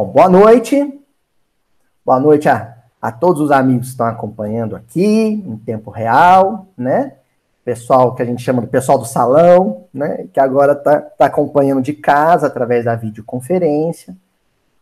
Bom, boa noite. Boa noite a, a todos os amigos que estão acompanhando aqui em tempo real, né? Pessoal que a gente chama do pessoal do salão, né? Que agora está tá acompanhando de casa através da videoconferência.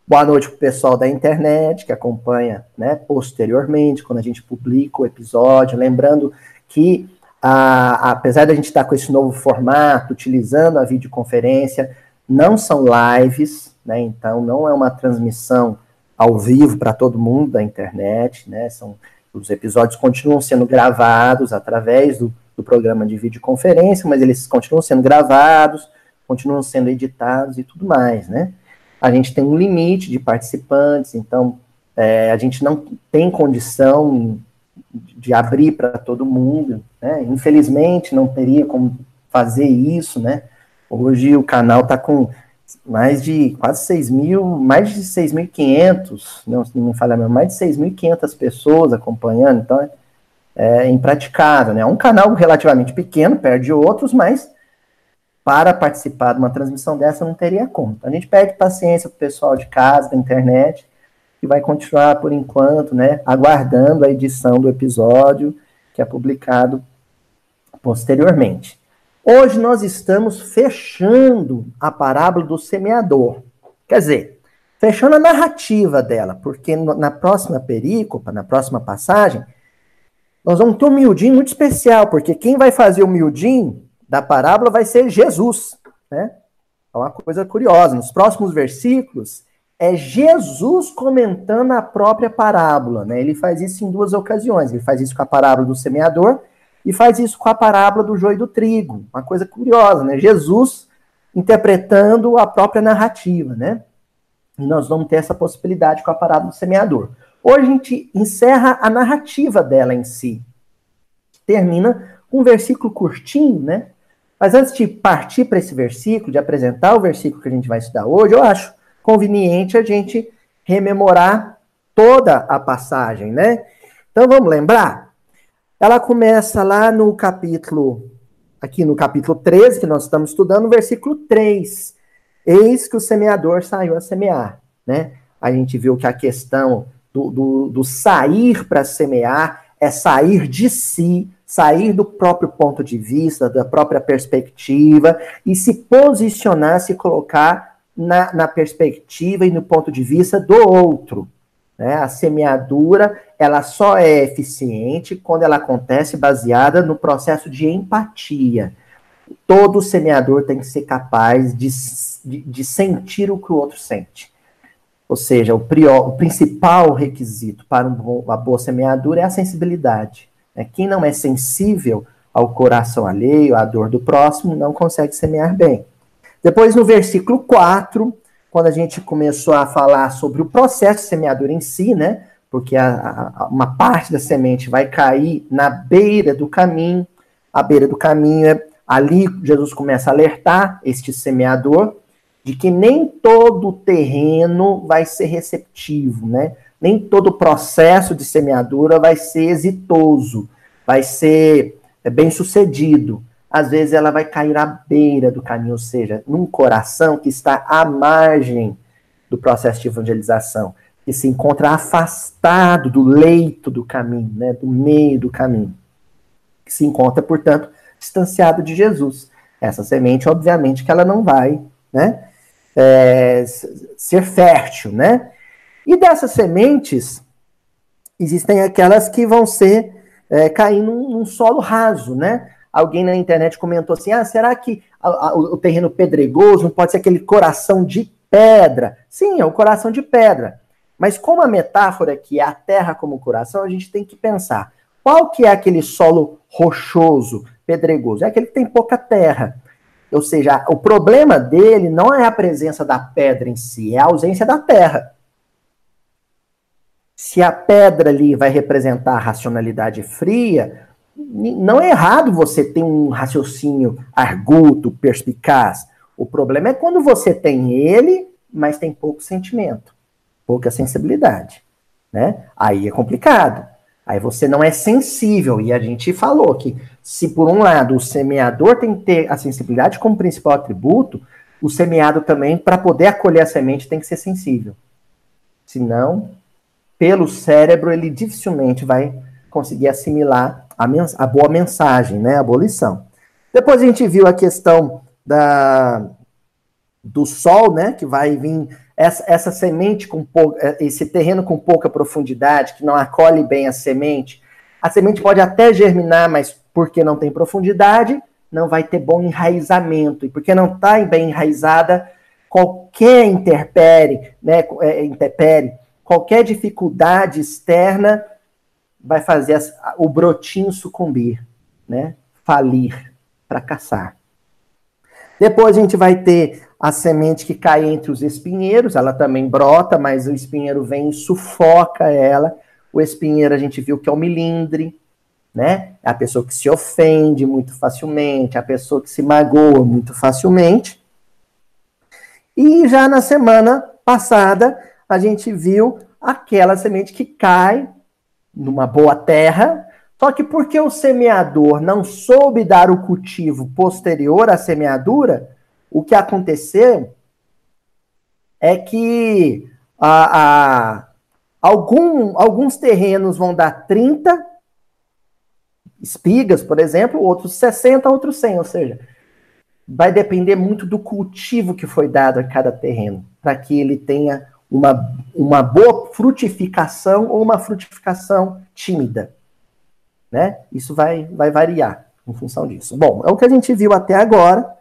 Boa noite para o pessoal da internet que acompanha né, posteriormente, quando a gente publica o episódio. Lembrando que, a, apesar da gente estar com esse novo formato, utilizando a videoconferência, não são lives, né? Então não é uma transmissão ao vivo para todo mundo da internet, né? São os episódios continuam sendo gravados através do, do programa de videoconferência, mas eles continuam sendo gravados, continuam sendo editados e tudo mais, né? A gente tem um limite de participantes, então é, a gente não tem condição de abrir para todo mundo, né? Infelizmente não teria como fazer isso, né? Hoje o canal está com mais de quase 6 mil, mais de 6.500, não, não falha mesmo, mais de 6.500 pessoas acompanhando, então é, é impraticável, né? É um canal relativamente pequeno, perde outros, mas para participar de uma transmissão dessa não teria como. Então, a gente pede paciência para o pessoal de casa, da internet, que vai continuar por enquanto, né, aguardando a edição do episódio que é publicado posteriormente. Hoje nós estamos fechando a parábola do semeador. Quer dizer, fechando a narrativa dela, porque na próxima perícopa, na próxima passagem, nós vamos ter um miudinho muito especial, porque quem vai fazer o miudinho da parábola vai ser Jesus, né? É uma coisa curiosa. Nos próximos versículos, é Jesus comentando a própria parábola, né? Ele faz isso em duas ocasiões. Ele faz isso com a parábola do semeador e faz isso com a parábola do joio do trigo. Uma coisa curiosa, né? Jesus interpretando a própria narrativa, né? E nós vamos ter essa possibilidade com a parábola do semeador. Hoje a gente encerra a narrativa dela em si. Termina com um versículo curtinho, né? Mas antes de partir para esse versículo, de apresentar o versículo que a gente vai estudar hoje, eu acho conveniente a gente rememorar toda a passagem, né? Então vamos lembrar? Ela começa lá no capítulo, aqui no capítulo 13, que nós estamos estudando, versículo 3. Eis que o semeador saiu a semear, né? A gente viu que a questão do, do, do sair para semear é sair de si, sair do próprio ponto de vista, da própria perspectiva e se posicionar, se colocar na, na perspectiva e no ponto de vista do outro. Né? A semeadura ela só é eficiente quando ela acontece baseada no processo de empatia. Todo semeador tem que ser capaz de, de, de sentir o que o outro sente. Ou seja, o, prior, o principal requisito para um, uma boa semeadura é a sensibilidade. Né? Quem não é sensível ao coração alheio, à dor do próximo, não consegue semear bem. Depois, no versículo 4, quando a gente começou a falar sobre o processo de semeadura em si, né? Porque a, a, uma parte da semente vai cair na beira do caminho, a beira do caminho é ali Jesus começa a alertar este semeador de que nem todo terreno vai ser receptivo, né? Nem todo processo de semeadura vai ser exitoso, vai ser é, bem sucedido às vezes ela vai cair à beira do caminho, ou seja, num coração que está à margem do processo de evangelização, que se encontra afastado do leito do caminho, né, do meio do caminho, que se encontra, portanto, distanciado de Jesus. Essa semente, obviamente, que ela não vai, né, é, ser fértil, né? E dessas sementes existem aquelas que vão ser é, cair num, num solo raso, né? Alguém na internet comentou assim: ah, será que a, a, o terreno pedregoso não pode ser aquele coração de pedra? Sim, é o coração de pedra. Mas como a metáfora aqui é a terra como coração, a gente tem que pensar: qual que é aquele solo rochoso, pedregoso? É aquele que tem pouca terra. Ou seja, o problema dele não é a presença da pedra em si, é a ausência da terra. Se a pedra ali vai representar a racionalidade fria, não é errado você ter um raciocínio arguto, perspicaz. O problema é quando você tem ele, mas tem pouco sentimento, pouca sensibilidade, né? Aí é complicado. Aí você não é sensível. E a gente falou que se por um lado o semeador tem que ter a sensibilidade como principal atributo, o semeado também, para poder acolher a semente, tem que ser sensível. Senão, pelo cérebro, ele dificilmente vai conseguir assimilar a, a boa mensagem, né? A boa lição. Depois a gente viu a questão da, do sol, né? Que vai vir essa, essa semente com esse terreno com pouca profundidade, que não acolhe bem a semente. A semente pode até germinar, mas porque não tem profundidade, não vai ter bom enraizamento. E porque não está bem enraizada, qualquer interpere, né, é, interpere, qualquer dificuldade externa vai fazer o brotinho sucumbir, né? Falir, fracassar. Depois a gente vai ter a semente que cai entre os espinheiros, ela também brota, mas o espinheiro vem e sufoca ela. O espinheiro a gente viu que é o milindre, né? É a pessoa que se ofende muito facilmente, a pessoa que se magoa muito facilmente. E já na semana passada, a gente viu aquela semente que cai numa boa terra, só que porque o semeador não soube dar o cultivo posterior à semeadura, o que aconteceu é que a, a, algum, alguns terrenos vão dar 30 espigas, por exemplo, outros 60, outros 100, ou seja, vai depender muito do cultivo que foi dado a cada terreno, para que ele tenha uma, uma boa frutificação ou uma frutificação tímida. Né? Isso vai, vai variar em função disso. Bom, é o que a gente viu até agora.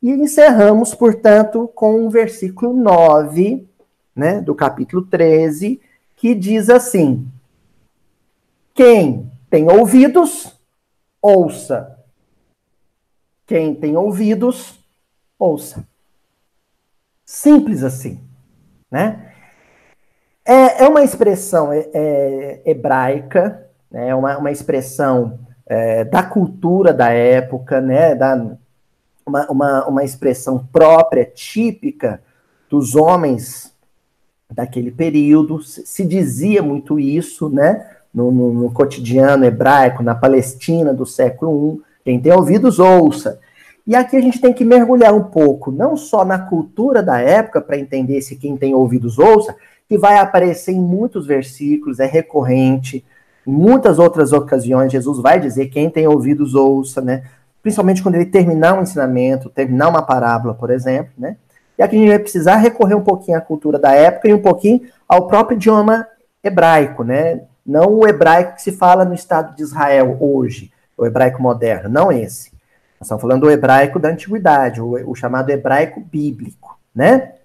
E encerramos, portanto, com o versículo 9, né, do capítulo 13, que diz assim: Quem tem ouvidos, ouça. Quem tem ouvidos, ouça. Simples assim né? É, é uma expressão é, é, hebraica, né? é uma, uma expressão é, da cultura da época, né? Da, uma, uma, uma expressão própria, típica dos homens daquele período. Se, se dizia muito isso, né? No, no, no, cotidiano hebraico, na Palestina do século I. Quem tem ouvidos, ouça. E aqui a gente tem que mergulhar um pouco, não só na cultura da época, para entender se quem tem ouvidos ouça, que vai aparecer em muitos versículos, é recorrente, em muitas outras ocasiões, Jesus vai dizer quem tem ouvidos ouça, né? Principalmente quando ele terminar um ensinamento, terminar uma parábola, por exemplo, né? E aqui a gente vai precisar recorrer um pouquinho à cultura da época e um pouquinho ao próprio idioma hebraico, né? Não o hebraico que se fala no Estado de Israel hoje, o hebraico moderno, não esse. Nós estamos falando do hebraico da antiguidade, o, o chamado hebraico bíblico, né?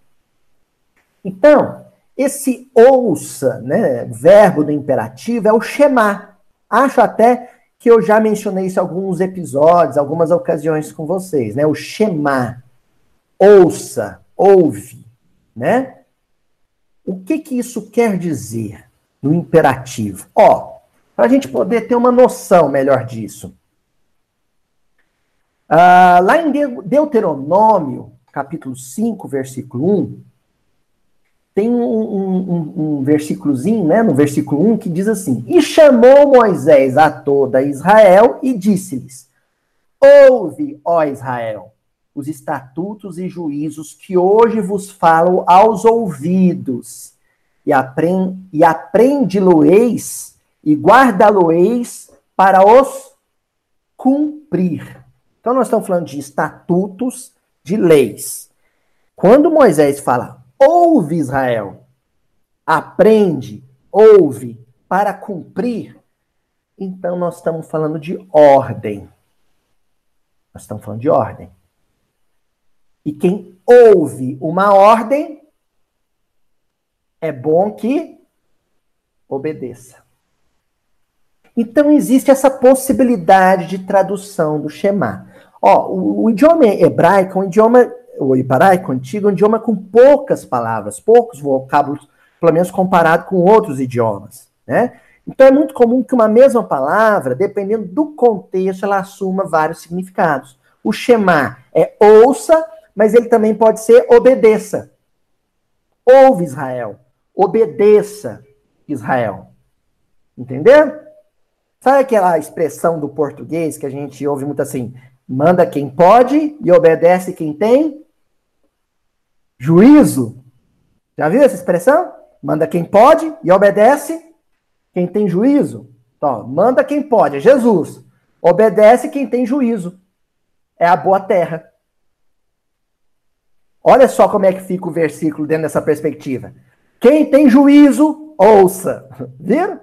Então, esse ouça, né, verbo do imperativo é o Shema. Acho até que eu já mencionei isso em alguns episódios, algumas ocasiões com vocês, né? O Shema. Ouça, ouve, né? O que que isso quer dizer no imperativo? Ó, para a gente poder ter uma noção melhor disso. Ah, lá em Deuteronômio, capítulo 5, versículo 1, tem um, um, um, versículozinho, né, no versículo 1, que diz assim: E chamou Moisés a toda Israel e disse-lhes: Ouve, ó Israel, os estatutos e juízos que hoje vos falo aos ouvidos, e, e aprende-lo-eis e guarda-lo-eis para os cumprir. Então, nós estamos falando de estatutos, de leis. Quando Moisés fala, ouve Israel, aprende, ouve, para cumprir, então nós estamos falando de ordem. Nós estamos falando de ordem. E quem ouve uma ordem, é bom que obedeça. Então existe essa possibilidade de tradução do Shema. Ó, o, o idioma hebraico é um idioma, o hebraico antigo, é um idioma com poucas palavras, poucos vocábulos, pelo menos comparado com outros idiomas, né? Então é muito comum que uma mesma palavra, dependendo do contexto, ela assuma vários significados. O Shema é ouça, mas ele também pode ser obedeça. Ouve Israel, obedeça Israel. Entendeu? Sabe aquela expressão do português que a gente ouve muito assim? Manda quem pode e obedece quem tem juízo. Já viu essa expressão? Manda quem pode e obedece quem tem juízo. Então, manda quem pode, é Jesus. Obedece quem tem juízo. É a boa terra. Olha só como é que fica o versículo dentro dessa perspectiva. Quem tem juízo, ouça. Viram?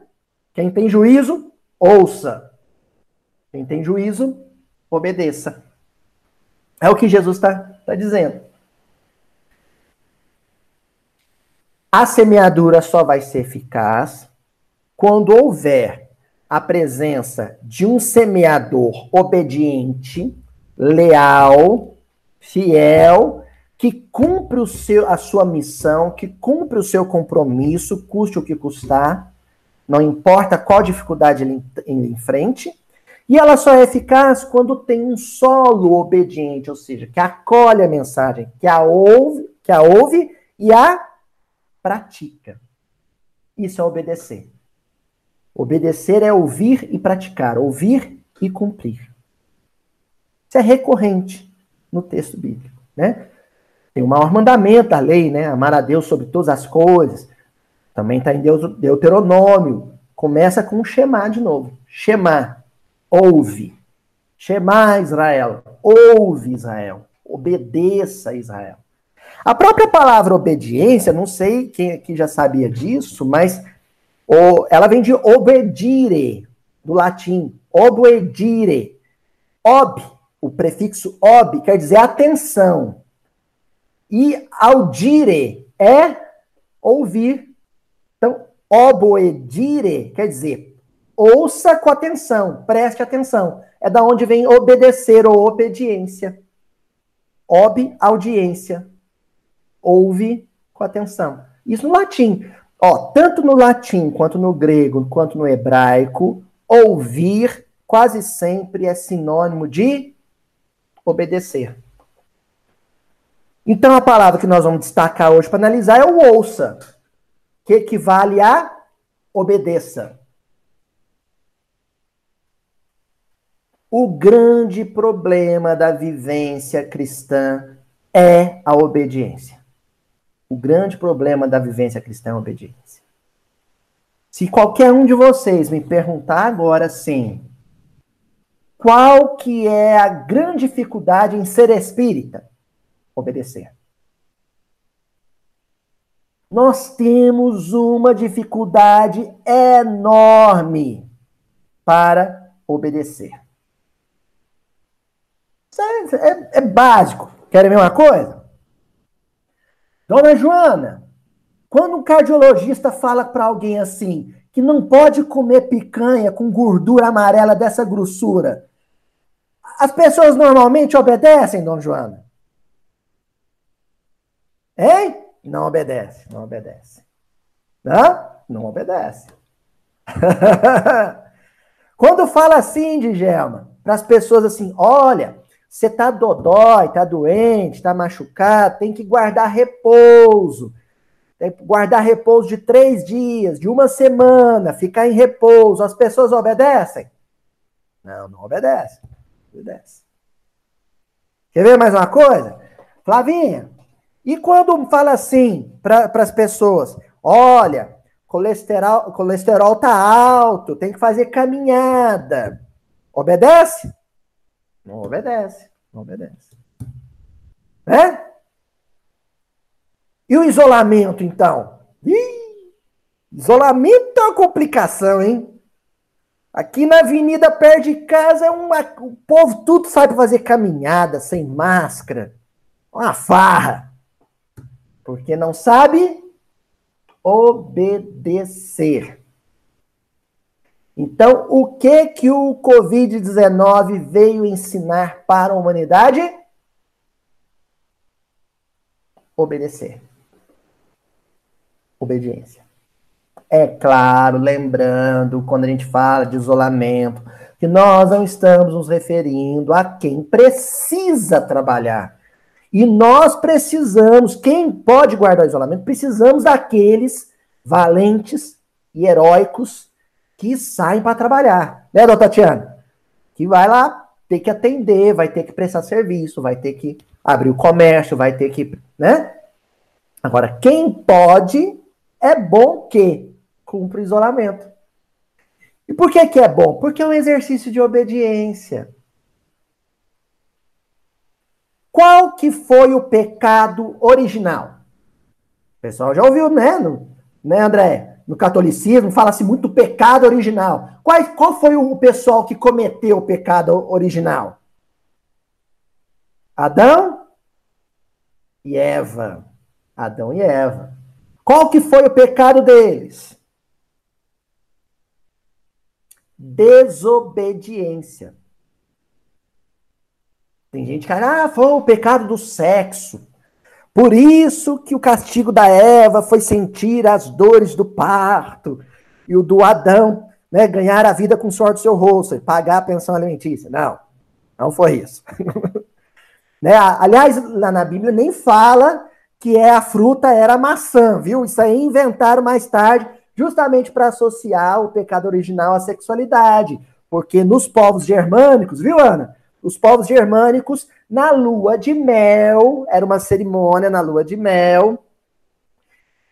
Quem tem juízo, ouça. Quem tem juízo, obedeça. É o que Jesus está tá dizendo. A semeadura só vai ser eficaz quando houver a presença de um semeador obediente, leal, fiel, que cumpre o seu, a sua missão, que cumpre o seu compromisso, custe o que custar, não importa qual dificuldade ele, ele enfrente, e ela só é eficaz quando tem um solo obediente, ou seja, que acolhe a mensagem, que a ouve, que a ouve e a pratica. Isso é obedecer. Obedecer é ouvir e praticar, ouvir e cumprir. Isso é recorrente no texto bíblico, né? Tem o maior mandamento da lei, né? Amar a Deus sobre todas as coisas. Também está em Deuteronômio. Começa com o Shema de novo. Shema, ouve. Shema Israel, ouve Israel. Obedeça Israel. A própria palavra obediência, não sei quem aqui já sabia disso, mas o, ela vem de obedire, do latim. Obedire. Ob, o prefixo ob, quer dizer atenção. E audire é ouvir. Então, oboedire quer dizer ouça com atenção, preste atenção. É da onde vem obedecer ou obediência. Ob, audiência ouve com atenção. Isso no latim. Ó, tanto no latim, quanto no grego, quanto no hebraico, ouvir quase sempre é sinônimo de obedecer. Então a palavra que nós vamos destacar hoje para analisar é o ouça, que equivale a obedeça. O grande problema da vivência cristã é a obediência. O grande problema da vivência cristã é a obediência. Se qualquer um de vocês me perguntar agora sim, qual que é a grande dificuldade em ser espírita? Obedecer. Nós temos uma dificuldade enorme para obedecer. É, é, básico. Querem ver uma coisa? Dona Joana, quando um cardiologista fala para alguém assim, que não pode comer picanha com gordura amarela dessa grossura, as pessoas normalmente obedecem, Dona Joana? Hein? Não obedece, não obedece. Não? Não obedece. Quando fala assim, Djalma, para as pessoas assim, olha, você tá dodói, tá doente, tá machucado, tem que guardar repouso. Tem que guardar repouso de três dias, de uma semana, ficar em repouso. As pessoas obedecem? Não, não obedecem. Obedece. Quer ver mais uma coisa? Flavinha, e quando fala assim para as pessoas, olha, colesterol, colesterol tá alto, tem que fazer caminhada. Obedece? Não obedece. Não obedece. Né? E o isolamento, então? Ih, isolamento é uma complicação, hein? Aqui na avenida perto de casa é uma, o povo tudo para fazer caminhada sem máscara. Uma farra. Porque não sabe obedecer. Então, o que que o COVID-19 veio ensinar para a humanidade? Obedecer. Obediência. É claro, lembrando, quando a gente fala de isolamento, que nós não estamos nos referindo a quem precisa trabalhar. E nós precisamos, quem pode guardar o isolamento, precisamos daqueles valentes e heróicos que saem para trabalhar, né, doutora Tatiana? Que vai lá ter que atender, vai ter que prestar serviço, vai ter que abrir o comércio, vai ter que, né? Agora, quem pode é bom que cumpra o isolamento. E por que, que é bom? Porque é um exercício de obediência. Qual que foi o pecado original? O pessoal já ouviu, né, né André? No catolicismo fala-se muito do pecado original. Qual, qual foi o pessoal que cometeu o pecado original? Adão e Eva. Adão e Eva. Qual que foi o pecado deles? Desobediência. Tem gente que fala, ah, foi o pecado do sexo. Por isso que o castigo da Eva foi sentir as dores do parto e o do Adão, né, ganhar a vida com suor do seu rosto e pagar a pensão alimentícia. Não, não foi isso. né? Aliás, lá na Bíblia nem fala que é a fruta era a maçã, viu? Isso aí inventaram mais tarde, justamente para associar o pecado original à sexualidade. Porque nos povos germânicos, viu, Ana? Os povos germânicos, na lua de mel, era uma cerimônia na lua de mel.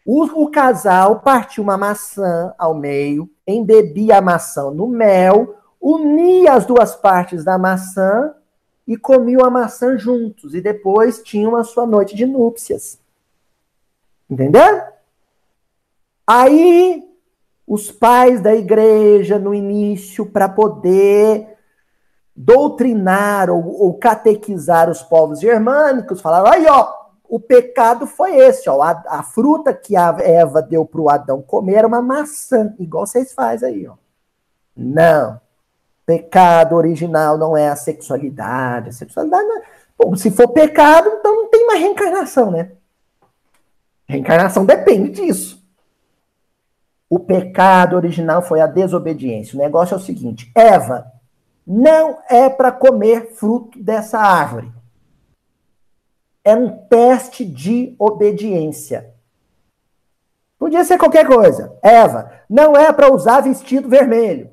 O, o casal partia uma maçã ao meio, embebia a maçã no mel, unia as duas partes da maçã e comiam a maçã juntos. E depois tinham a sua noite de núpcias. Entendeu? Aí, os pais da igreja, no início, para poder doutrinar ou, ou, catequizar os povos germânicos, falaram: aí, ó, o pecado foi esse, ó, a, a fruta que a Eva deu para o Adão comer era uma maçã, igual vocês fazem aí, ó. Não. Pecado original não é a sexualidade. A sexualidade não é... Bom, se for pecado, então não tem mais reencarnação, né? Reencarnação depende disso. O pecado original foi a desobediência. O negócio é o seguinte: Eva não é para comer fruto dessa árvore. É um teste de obediência. Podia ser qualquer coisa. Eva, não é para usar vestido vermelho.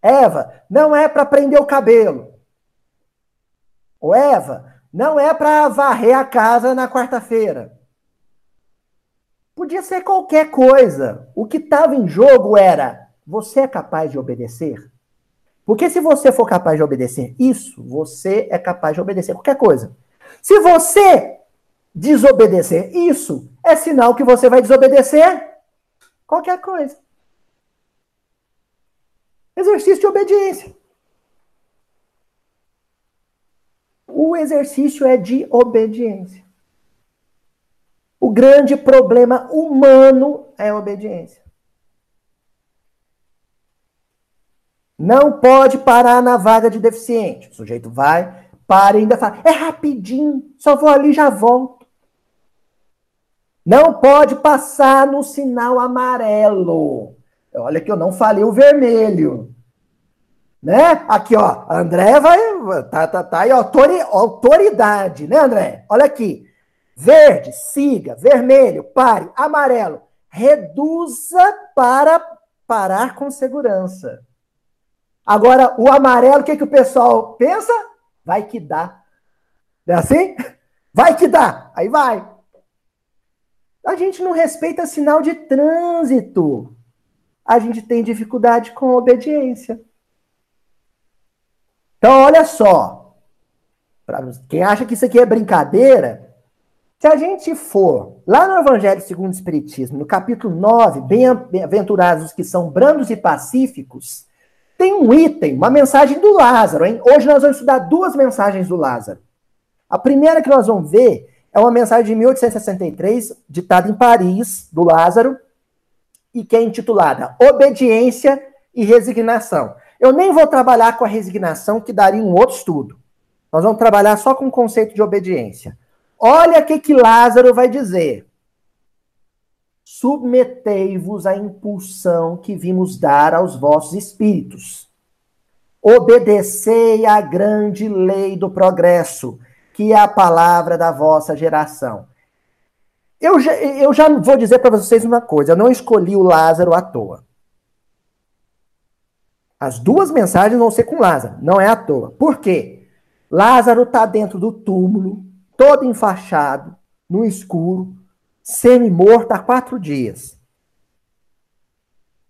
Eva, não é para prender o cabelo. Ou Eva, não é para varrer a casa na quarta-feira. Podia ser qualquer coisa. O que estava em jogo era: você é capaz de obedecer? Porque se você for capaz de obedecer isso, você é capaz de obedecer qualquer coisa. Se você desobedecer isso, é sinal que você vai desobedecer qualquer coisa. Exercício de obediência. O exercício é de obediência. O grande problema humano é a obediência. Não pode parar na vaga de deficiente. O sujeito vai, para e ainda fala: é rapidinho, só vou ali e já volto. Não pode passar no sinal amarelo. Olha que eu não falei o vermelho. Né? Aqui, ó, André vai. Tá, tá, tá aí, autoridade, né, André? Olha aqui. Verde, siga. Vermelho, pare. Amarelo, reduza para parar com segurança. Agora, o amarelo, o que, que o pessoal pensa? Vai que dá. Não é assim? Vai que dá. Aí vai. A gente não respeita sinal de trânsito. A gente tem dificuldade com obediência. Então, olha só. Pra quem acha que isso aqui é brincadeira, se a gente for lá no Evangelho segundo o Espiritismo, no capítulo 9, bem-aventurados os que são brandos e pacíficos, tem um item, uma mensagem do Lázaro, hein? Hoje nós vamos estudar duas mensagens do Lázaro. A primeira que nós vamos ver é uma mensagem de 1863, ditada em Paris, do Lázaro, e que é intitulada Obediência e Resignação. Eu nem vou trabalhar com a resignação, que daria um outro estudo. Nós vamos trabalhar só com o conceito de obediência. Olha o que, que Lázaro vai dizer submetei-vos à impulsão que vimos dar aos vossos espíritos. Obedecei à grande lei do progresso, que é a palavra da vossa geração. Eu já, eu já vou dizer para vocês uma coisa: eu não escolhi o Lázaro à toa. As duas mensagens vão ser com Lázaro, não é à toa. Por quê? Lázaro está dentro do túmulo, todo enfaixado, no escuro, semi-morto há quatro dias.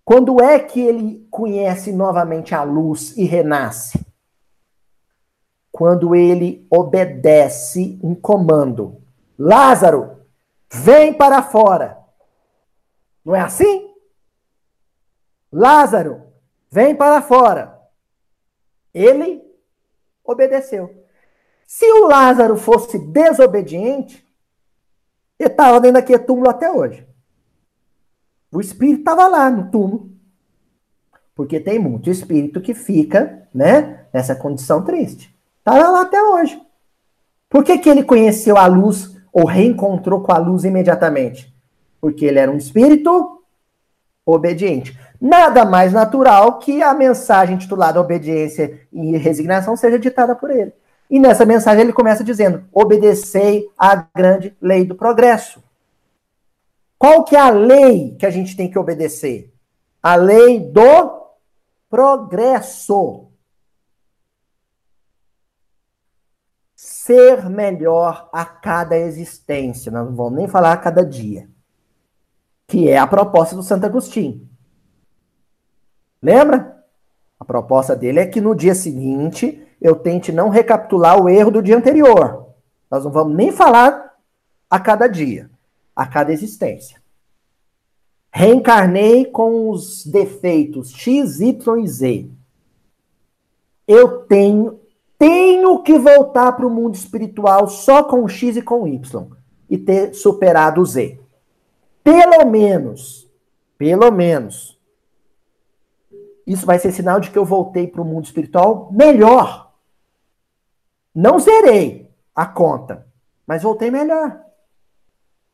Quando é que ele conhece novamente a luz e renasce? Quando ele obedece um comando. Lázaro, vem para fora. Não é assim? Lázaro, vem para fora. Ele obedeceu. Se o Lázaro fosse desobediente, ele estava dentro daquele túmulo até hoje. O espírito estava lá no túmulo. Porque tem muito espírito que fica, né, nessa condição triste. Estava lá até hoje. Por que, que ele conheceu a luz ou reencontrou com a luz imediatamente? Porque ele era um espírito obediente. Nada mais natural que a mensagem titulada Obediência e Resignação seja ditada por ele. E nessa mensagem ele começa dizendo: obedecei à grande lei do progresso. Qual que é a lei que a gente tem que obedecer? A lei do progresso. Ser melhor a cada existência. Não vamos nem falar a cada dia. Que é a proposta do Santo Agostinho. Lembra? A proposta dele é que no dia seguinte eu tente não recapitular o erro do dia anterior. Nós não vamos nem falar a cada dia a cada existência. Reencarnei com os defeitos X, Y e Z. Eu tenho tenho que voltar para o mundo espiritual só com X e com Y e ter superado o Z. Pelo menos, pelo menos, isso vai ser sinal de que eu voltei para o mundo espiritual melhor. Não zerei a conta, mas voltei melhor.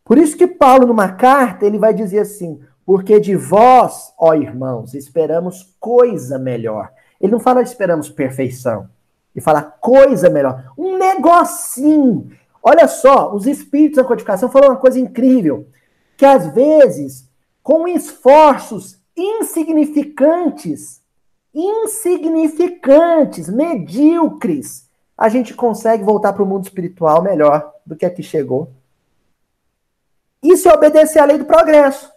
Por isso que Paulo, numa carta, ele vai dizer assim: porque de vós, ó irmãos, esperamos coisa melhor. Ele não fala esperamos perfeição. Ele fala coisa melhor. Um negocinho. Olha só, os espíritos da codificação falam uma coisa incrível. Que às vezes, com esforços insignificantes, insignificantes, medíocres, a gente consegue voltar para o mundo espiritual melhor do que aqui chegou. Isso é obedecer à lei do progresso.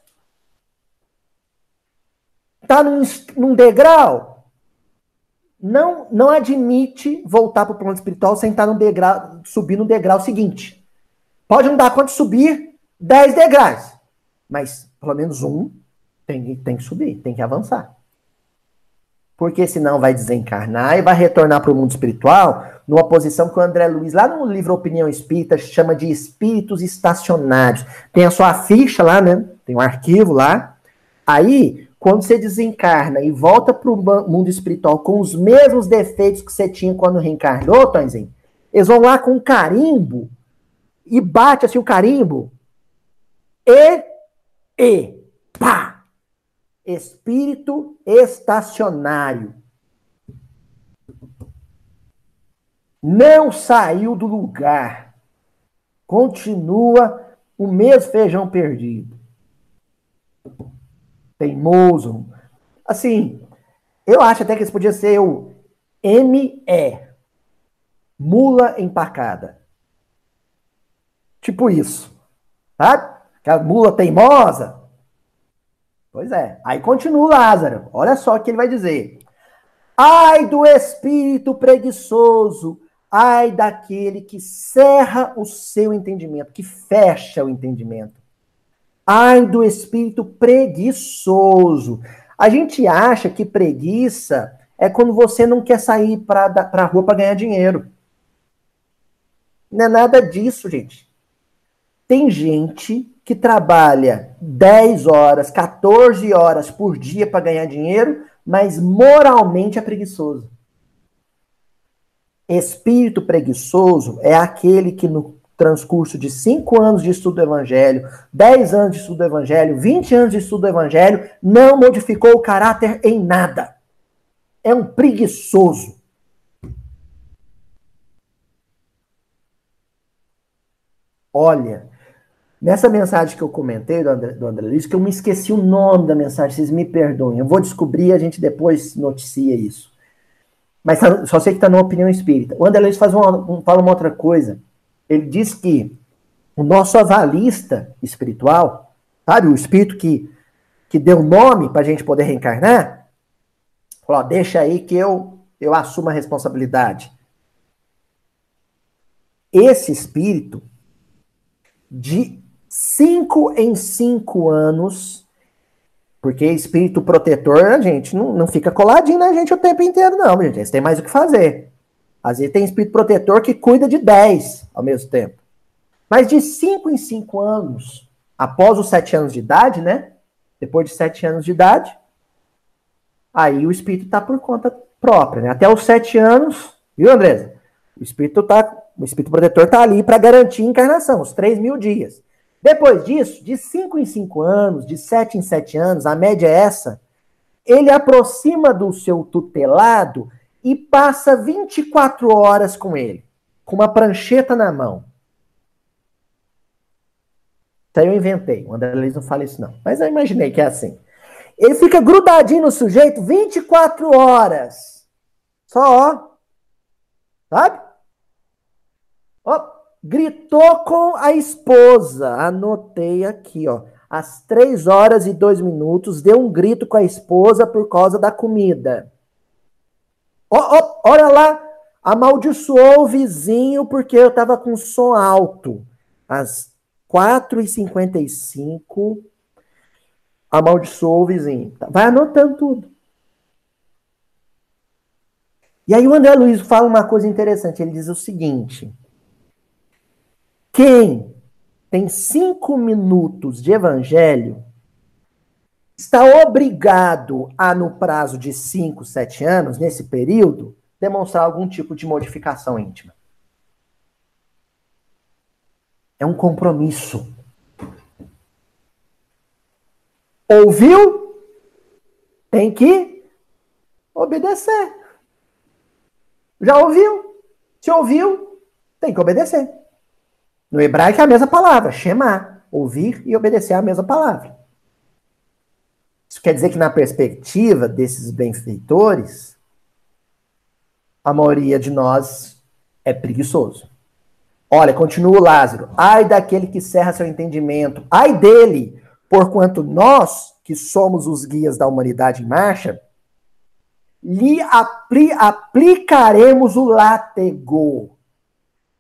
Está num, num degrau, não, não admite voltar para o plano espiritual sem estar no degrau, subir no degrau seguinte. Pode não dar de subir 10 degraus, mas pelo menos um tem, tem que subir, tem que avançar. Porque senão vai desencarnar e vai retornar para o mundo espiritual numa posição que o André Luiz, lá no livro Opinião Espírita, chama de espíritos estacionários. Tem a sua ficha lá, né? Tem um arquivo lá. Aí, quando você desencarna e volta para o mundo espiritual com os mesmos defeitos que você tinha quando reencarnou, Tonzinho, eles vão lá com um carimbo e bate assim o carimbo. E, e, pá! Espírito estacionário. não saiu do lugar. Continua o mesmo feijão perdido. Teimoso. Assim, eu acho até que esse podia ser o ME. Mula empacada. Tipo isso. Sabe? Aquela mula teimosa. Pois é. Aí continua Lázaro. Olha só o que ele vai dizer. Ai do espírito preguiçoso Ai daquele que cerra o seu entendimento, que fecha o entendimento. Ai do espírito preguiçoso. A gente acha que preguiça é quando você não quer sair para a rua para ganhar dinheiro. Não é nada disso, gente. Tem gente que trabalha 10 horas, 14 horas por dia para ganhar dinheiro, mas moralmente é preguiçoso. Espírito preguiçoso é aquele que no transcurso de cinco anos de estudo do Evangelho, 10 anos de estudo do Evangelho, 20 anos de estudo do Evangelho, não modificou o caráter em nada. É um preguiçoso. Olha, nessa mensagem que eu comentei do André, do André Luiz, que eu me esqueci o nome da mensagem, vocês me perdoem. Eu vou descobrir a gente depois noticia isso. Mas só sei que está numa opinião espírita. O André Luiz faz uma, um, fala uma outra coisa. Ele diz que o nosso avalista espiritual, sabe? O espírito que, que deu nome para a gente poder reencarnar, falou: deixa aí que eu, eu assumo a responsabilidade. Esse espírito, de cinco em cinco anos, porque espírito protetor, a gente não, não fica coladinho na gente o tempo inteiro, não, gente. Eles têm mais o que fazer. Às vezes tem espírito protetor que cuida de 10 ao mesmo tempo. Mas de 5 em 5 anos, após os 7 anos de idade, né? Depois de 7 anos de idade, aí o espírito está por conta própria, né? Até os 7 anos, viu, Andresa? O espírito tá, o espírito protetor está ali para garantir a encarnação, os 3 mil dias. Depois disso, de 5 em 5 anos, de 7 em 7 anos, a média é essa, ele aproxima do seu tutelado e passa 24 horas com ele, com uma prancheta na mão. Então eu inventei, o André Luiz não fala isso não, mas eu imaginei que é assim. Ele fica grudadinho no sujeito 24 horas. Só, ó. Sabe? Ó, gritou com a esposa. Anotei aqui, ó. Às 3 horas e 2 minutos, deu um grito com a esposa por causa da comida. Ó, ó, olha lá, amaldiçoou o vizinho porque eu estava com som alto. Às 4h55, amaldiçoou o vizinho. Vai anotando tudo. E aí o André Luiz fala uma coisa interessante. Ele diz o seguinte: quem tem cinco minutos de evangelho está obrigado a, no prazo de 5, 7 anos, nesse período, demonstrar algum tipo de modificação íntima. É um compromisso. Ouviu? Tem que obedecer. Já ouviu? Se ouviu, tem que obedecer. No hebraico é a mesma palavra, shema, ouvir e obedecer a mesma palavra. Isso quer dizer que, na perspectiva desses benfeitores, a maioria de nós é preguiçoso. Olha, continua o Lázaro. Ai daquele que cerra seu entendimento. Ai dele, porquanto nós, que somos os guias da humanidade em marcha, lhe apli aplicaremos o látego.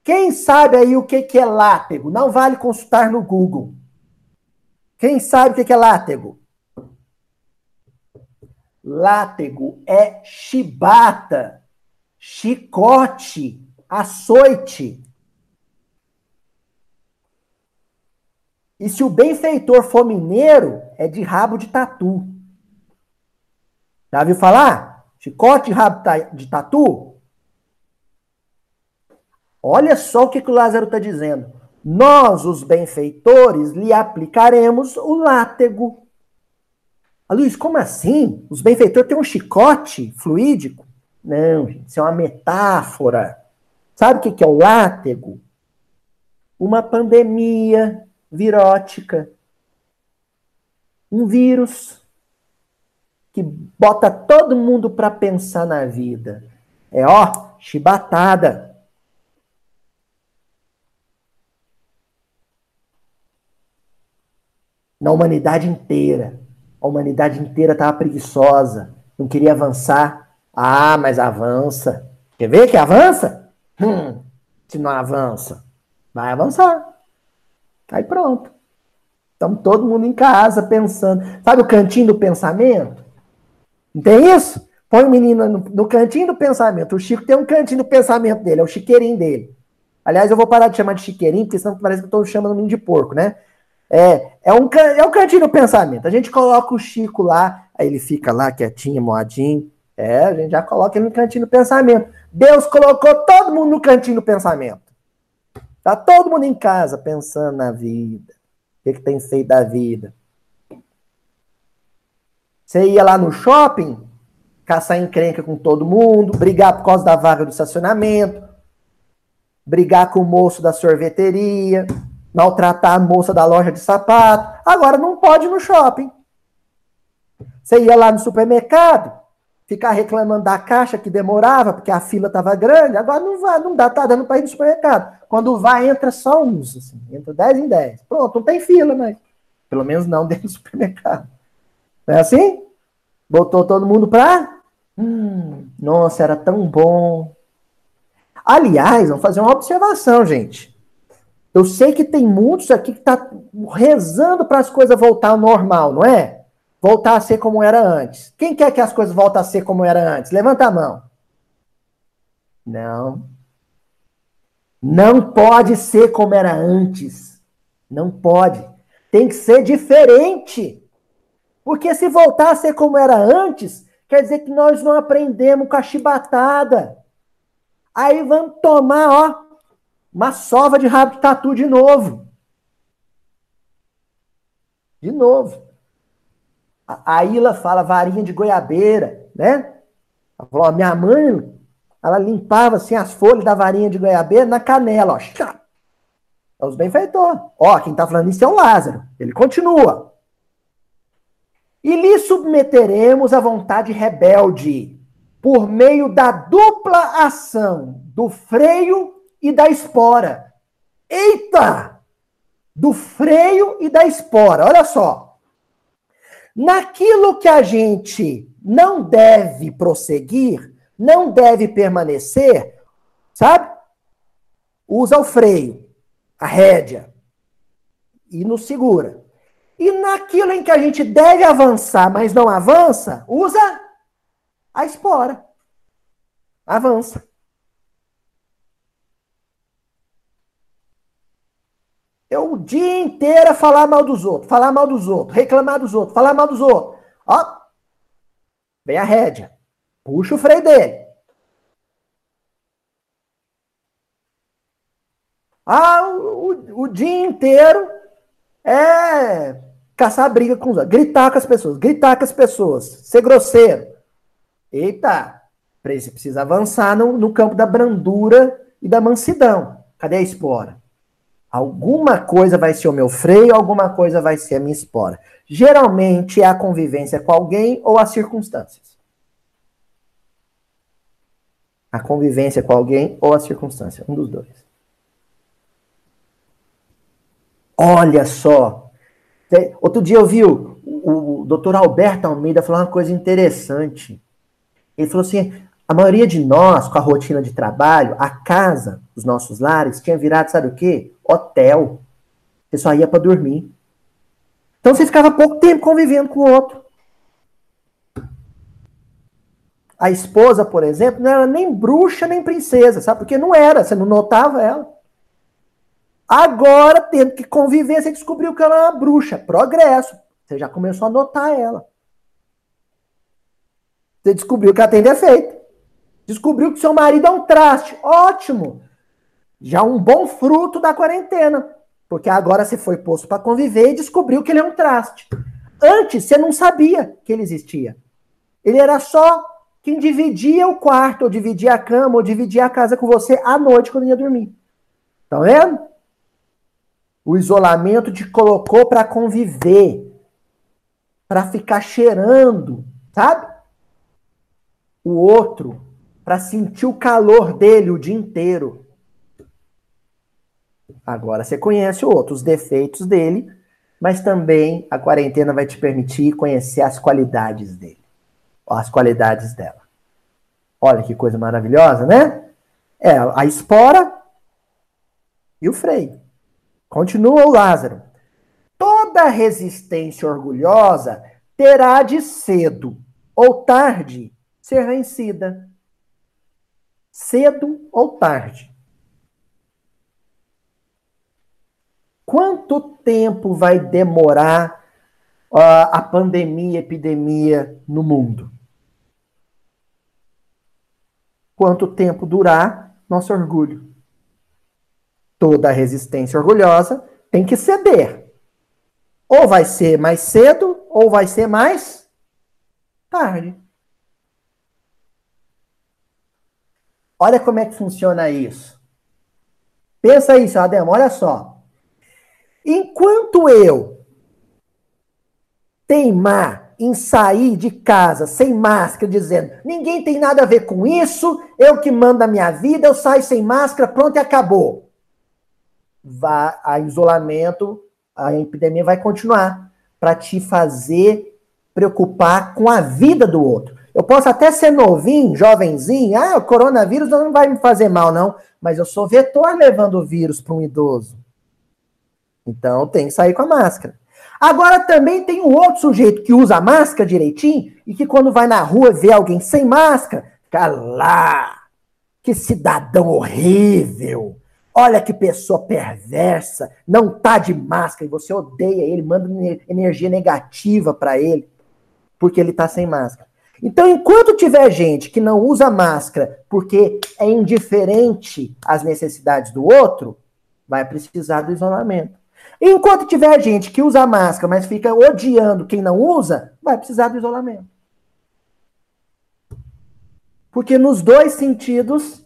Quem sabe aí o que, que é látego? Não vale consultar no Google. Quem sabe o que, que é látego? Látego é chibata, chicote, açoite. E se o benfeitor for mineiro, é de rabo de tatu. Já viu falar? Chicote de rabo de tatu? Olha só o que, que o Lázaro está dizendo. Nós, os benfeitores, lhe aplicaremos o látego. Ah, Luiz, como assim? Os benfeitores têm um chicote fluídico? Não, gente, isso é uma metáfora. Sabe o que é o látego? Uma pandemia virótica. Um vírus que bota todo mundo para pensar na vida. É, ó, chibatada. Na humanidade inteira. A humanidade inteira estava preguiçosa, não queria avançar. Ah, mas avança. Quer ver que avança? Hum, se não avança, vai avançar. Aí pronto. Estamos todo mundo em casa pensando. Sabe o cantinho do pensamento? Não tem isso? Põe o menino no, no, cantinho do pensamento. O Chico tem um cantinho do pensamento dele, é o chiqueirinho dele. Aliás, eu vou parar de chamar de chiqueirinho, porque senão parece que eu estou chamando o menino de porco, né? É, é, um, é um cantinho do pensamento. A gente coloca o Chico lá, aí ele fica lá quietinho, moadinho. É, a gente já coloca ele no cantinho do pensamento. Deus colocou todo mundo no cantinho do pensamento. Tá todo mundo em casa pensando na vida. O que, que tem feito da vida? Você ia lá no shopping, caçar encrenca com todo mundo, brigar por causa da vaga do estacionamento, brigar com o moço da sorveteria, maltratar a moça da loja de sapato. Agora não pode no shopping. Você ia lá no supermercado, ficar reclamando da caixa que demorava, porque a fila estava grande, agora não vai, não dá, tá dando para ir no supermercado. Quando vai, entra só uns, assim, entra 10 em 10. Pronto, não tem fila, mas pelo menos não dentro do supermercado. Não é assim? Botou todo mundo para. Hum, nossa, era tão bom. Aliás, vamos fazer uma observação, gente. Eu sei que tem muitos aqui que tá rezando para as coisas voltar ao normal, não é? voltar a ser como era antes. Quem quer que as coisas voltem a ser como era antes? Levanta a mão. Não. Não pode ser como era antes. Não pode. Tem que ser diferente. Porque se voltar a ser como era antes, quer dizer que nós não aprendemos com a chibatada. Aí vamos tomar, ó, uma sova de rabo de tatu de novo. De novo. A Ilha fala varinha de goiabeira, né? Ela falou, a minha mãe, ela limpava assim as folhas da varinha de goiabeira na canela, ó. É os benfeitores. Ó, quem tá falando isso é o Lázaro. Ele continua. E lhe submeteremos à vontade rebelde, por meio da dupla ação do freio e da espora. Eita! Do freio e da espora. Olha só. Naquilo que a gente não deve prosseguir, não deve permanecer, sabe? Usa o freio, a rédea, e nos segura. E naquilo em que a gente deve avançar, mas não avança, usa a espora. Avança. Eu o dia inteiro a falar mal dos outros, falar mal dos outros, reclamar dos outros, falar mal dos outros. Ó, vem a rédea. Puxa o freio dele. Ah, o, o, o dia inteiro é caçar briga com os outros, gritar com as pessoas, gritar com as pessoas, ser grosseiro. Eita, precisa avançar no, no campo da brandura e da mansidão. Cadê a espora? Alguma coisa vai ser o meu freio, alguma coisa vai ser a minha espora. Geralmente é a convivência com alguém ou as circunstâncias. A convivência com alguém ou a circunstância, um dos dois. Olha só. Outro dia eu vi o, o, o doutor Alberto Almeida falar uma coisa interessante. Ele falou assim: a maioria de nós, com a rotina de trabalho, a casa, os nossos lares, tinha virado, sabe o quê? Hotel. Você só ia para dormir. Então você ficava pouco tempo convivendo com o outro. A esposa, por exemplo, não era nem bruxa nem princesa, sabe? Porque não era, você não notava ela. Agora, tendo que conviver, você descobriu que ela era uma bruxa. Progresso. Você já começou a notar ela. Você descobriu que ela tem defeito. Descobriu que seu marido é um traste. Ótimo! Já um bom fruto da quarentena. Porque agora você foi posto para conviver e descobriu que ele é um traste. Antes você não sabia que ele existia. Ele era só quem dividia o quarto, ou dividia a cama, ou dividia a casa com você à noite quando ia dormir. Tá vendo? O isolamento te colocou para conviver, para ficar cheirando, sabe? O outro para sentir o calor dele o dia inteiro. Agora você conhece o outro, os defeitos dele, mas também a quarentena vai te permitir conhecer as qualidades dele, as qualidades dela. Olha que coisa maravilhosa, né? É a espora e o freio. Continua o Lázaro. Toda resistência orgulhosa terá de cedo ou tarde ser vencida cedo ou tarde. Quanto tempo vai demorar uh, a pandemia, epidemia no mundo? Quanto tempo durar nosso orgulho? Toda resistência orgulhosa tem que ceder. Ou vai ser mais cedo, ou vai ser mais tarde. Olha como é que funciona isso. Pensa isso, Ademo, olha só. Enquanto eu teimar em sair de casa sem máscara, dizendo: ninguém tem nada a ver com isso, eu que mando a minha vida, eu saio sem máscara, pronto e acabou. Vá a isolamento, a epidemia vai continuar para te fazer preocupar com a vida do outro. Eu posso até ser novinho, jovenzinho, ah, o coronavírus não vai me fazer mal, não, mas eu sou vetor levando o vírus para um idoso. Então tem que sair com a máscara. Agora também tem um outro sujeito que usa a máscara direitinho e que quando vai na rua vê alguém sem máscara, fica lá. Que cidadão horrível. Olha que pessoa perversa, não tá de máscara e você odeia ele, manda energia negativa para ele, porque ele tá sem máscara. Então, enquanto tiver gente que não usa máscara porque é indiferente às necessidades do outro, vai precisar do isolamento. Enquanto tiver gente que usa máscara, mas fica odiando quem não usa, vai precisar do isolamento. Porque nos dois sentidos,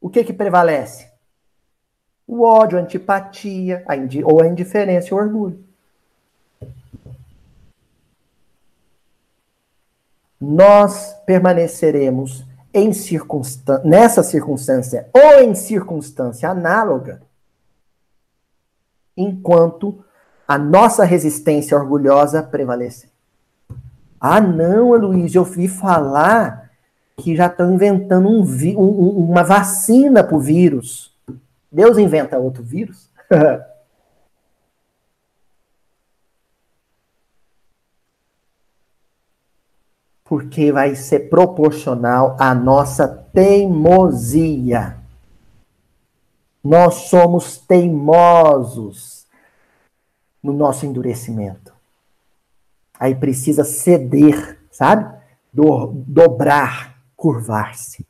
o que que prevalece? O ódio, a antipatia, a ou a indiferença e o orgulho. Nós permaneceremos em circunstância, nessa circunstância ou em circunstância análoga enquanto a nossa resistência orgulhosa prevalecer. Ah, não, Luiz, eu vi falar que já estão inventando um, um, uma vacina para o vírus. Deus inventa outro vírus? Porque vai ser proporcional à nossa teimosia. Nós somos teimosos no nosso endurecimento. Aí precisa ceder, sabe? Do, dobrar, curvar-se.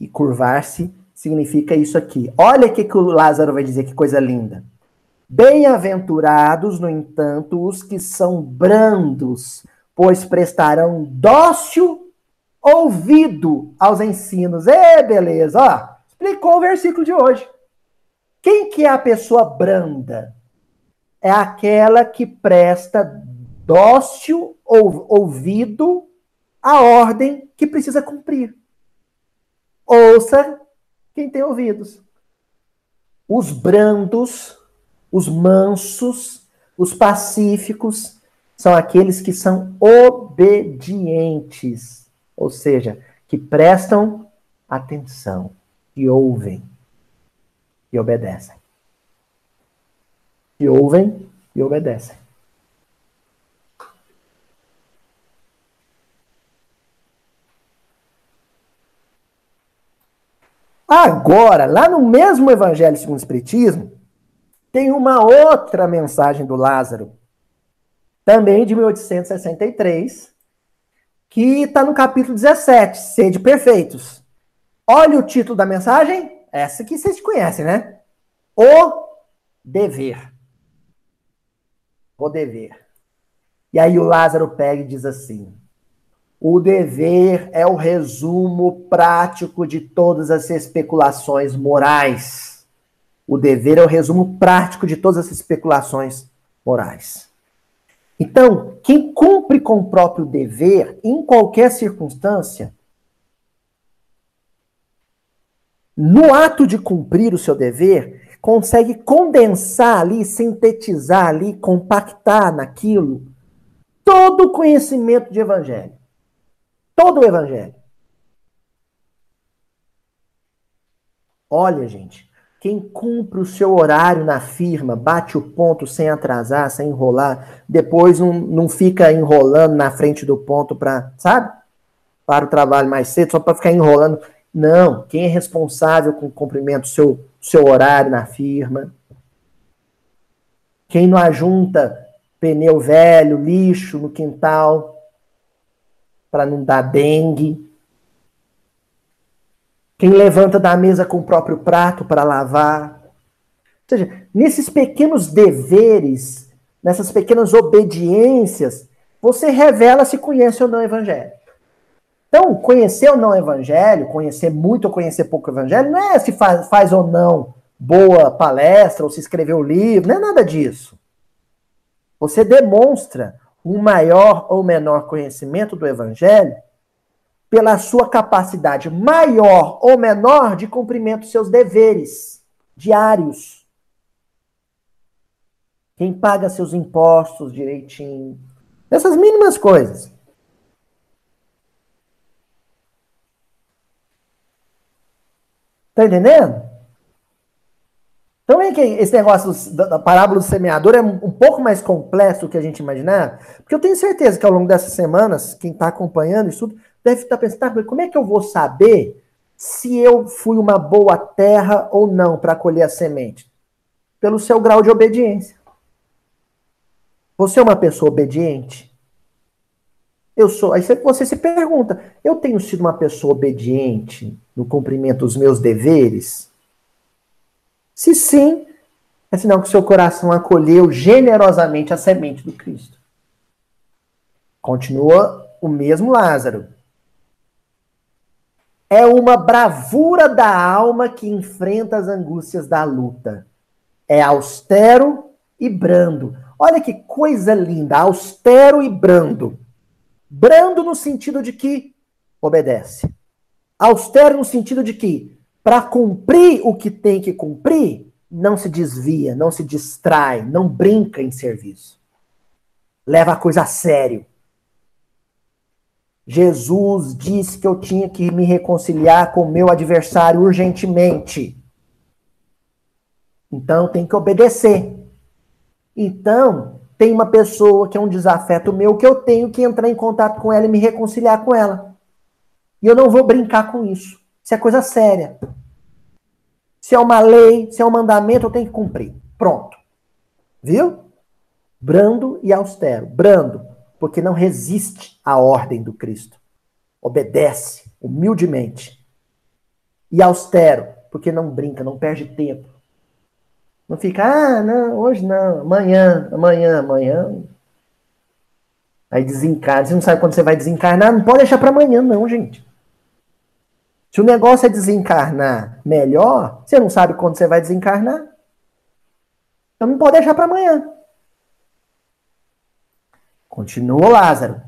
E curvar-se significa isso aqui. Olha o que, que o Lázaro vai dizer, que coisa linda. Bem-aventurados, no entanto, os que são brandos, pois prestarão dócil ouvido aos ensinos. É, beleza, ó. Explicou o versículo de hoje. Quem que é a pessoa branda? É aquela que presta dócil ou ouvido à ordem que precisa cumprir. Ouça quem tem ouvidos. Os brandos, os mansos, os pacíficos são aqueles que são obedientes ou seja, que prestam atenção, que ouvem e obedecem. Que ouvem e obedecem. Agora, lá no mesmo Evangelho segundo o Espiritismo, tem uma outra mensagem do Lázaro, também de 1863, que está no capítulo 17, Sede Perfeitos. Olha o título da mensagem, essa que vocês conhecem, né? O dever. O dever. E aí o Lázaro pega e diz assim: o dever é o resumo prático de todas as especulações morais. O dever é o resumo prático de todas as especulações morais. Então, quem cumpre com o próprio dever, em qualquer circunstância, no ato de cumprir o seu dever, consegue condensar ali, sintetizar ali, compactar naquilo todo o conhecimento de evangelho. Todo o evangelho. Olha, gente, quem cumpre o seu horário na firma, bate o ponto sem atrasar, sem enrolar, depois não, não fica enrolando na frente do ponto para, sabe? Para o trabalho mais cedo, só para ficar enrolando. Não, quem é responsável com o cumprimento do seu, seu horário na firma? Quem não ajunta pneu velho, lixo no quintal para não dar dengue? Quem levanta da mesa com o próprio prato para lavar. Ou seja, nesses pequenos deveres, nessas pequenas obediências, você revela se conhece ou não o evangelho. Então, conhecer ou não o evangelho, conhecer muito ou conhecer pouco o evangelho, não é se faz, faz ou não boa palestra ou se escreveu livro, não é nada disso. Você demonstra um maior ou menor conhecimento do evangelho pela sua capacidade maior ou menor de cumprimento dos seus deveres diários. Quem paga seus impostos direitinho. Essas mínimas coisas. Tá entendendo? Então é que esse negócio da parábola do semeador é um pouco mais complexo do que a gente imaginar, porque eu tenho certeza que ao longo dessas semanas, quem está acompanhando isso tudo, deve estar pensando, tá, como é que eu vou saber se eu fui uma boa terra ou não para colher a semente? Pelo seu grau de obediência. Você é uma pessoa obediente? Eu sou. Aí você se pergunta: eu tenho sido uma pessoa obediente no cumprimento dos meus deveres? Se sim, é sinal que seu coração acolheu generosamente a semente do Cristo. Continua o mesmo Lázaro. É uma bravura da alma que enfrenta as angústias da luta. É austero e brando. Olha que coisa linda, austero e brando. Brando no sentido de que obedece. Austero no sentido de que para cumprir o que tem que cumprir, não se desvia, não se distrai, não brinca em serviço. Leva a coisa a sério. Jesus disse que eu tinha que me reconciliar com o meu adversário urgentemente. Então tem que obedecer. Então, tem uma pessoa que é um desafeto meu que eu tenho que entrar em contato com ela e me reconciliar com ela. E eu não vou brincar com isso. Isso é coisa séria. Se é uma lei, se é um mandamento, eu tenho que cumprir. Pronto. Viu? Brando e austero. Brando, porque não resiste à ordem do Cristo. Obedece humildemente. E austero, porque não brinca, não perde tempo. Não fica, ah, não, hoje não, amanhã, amanhã, amanhã. Aí desencarna. Você não sabe quando você vai desencarnar, não pode deixar para amanhã, não, gente. Se o negócio é desencarnar melhor, você não sabe quando você vai desencarnar. Então não pode deixar para amanhã. Continua Lázaro.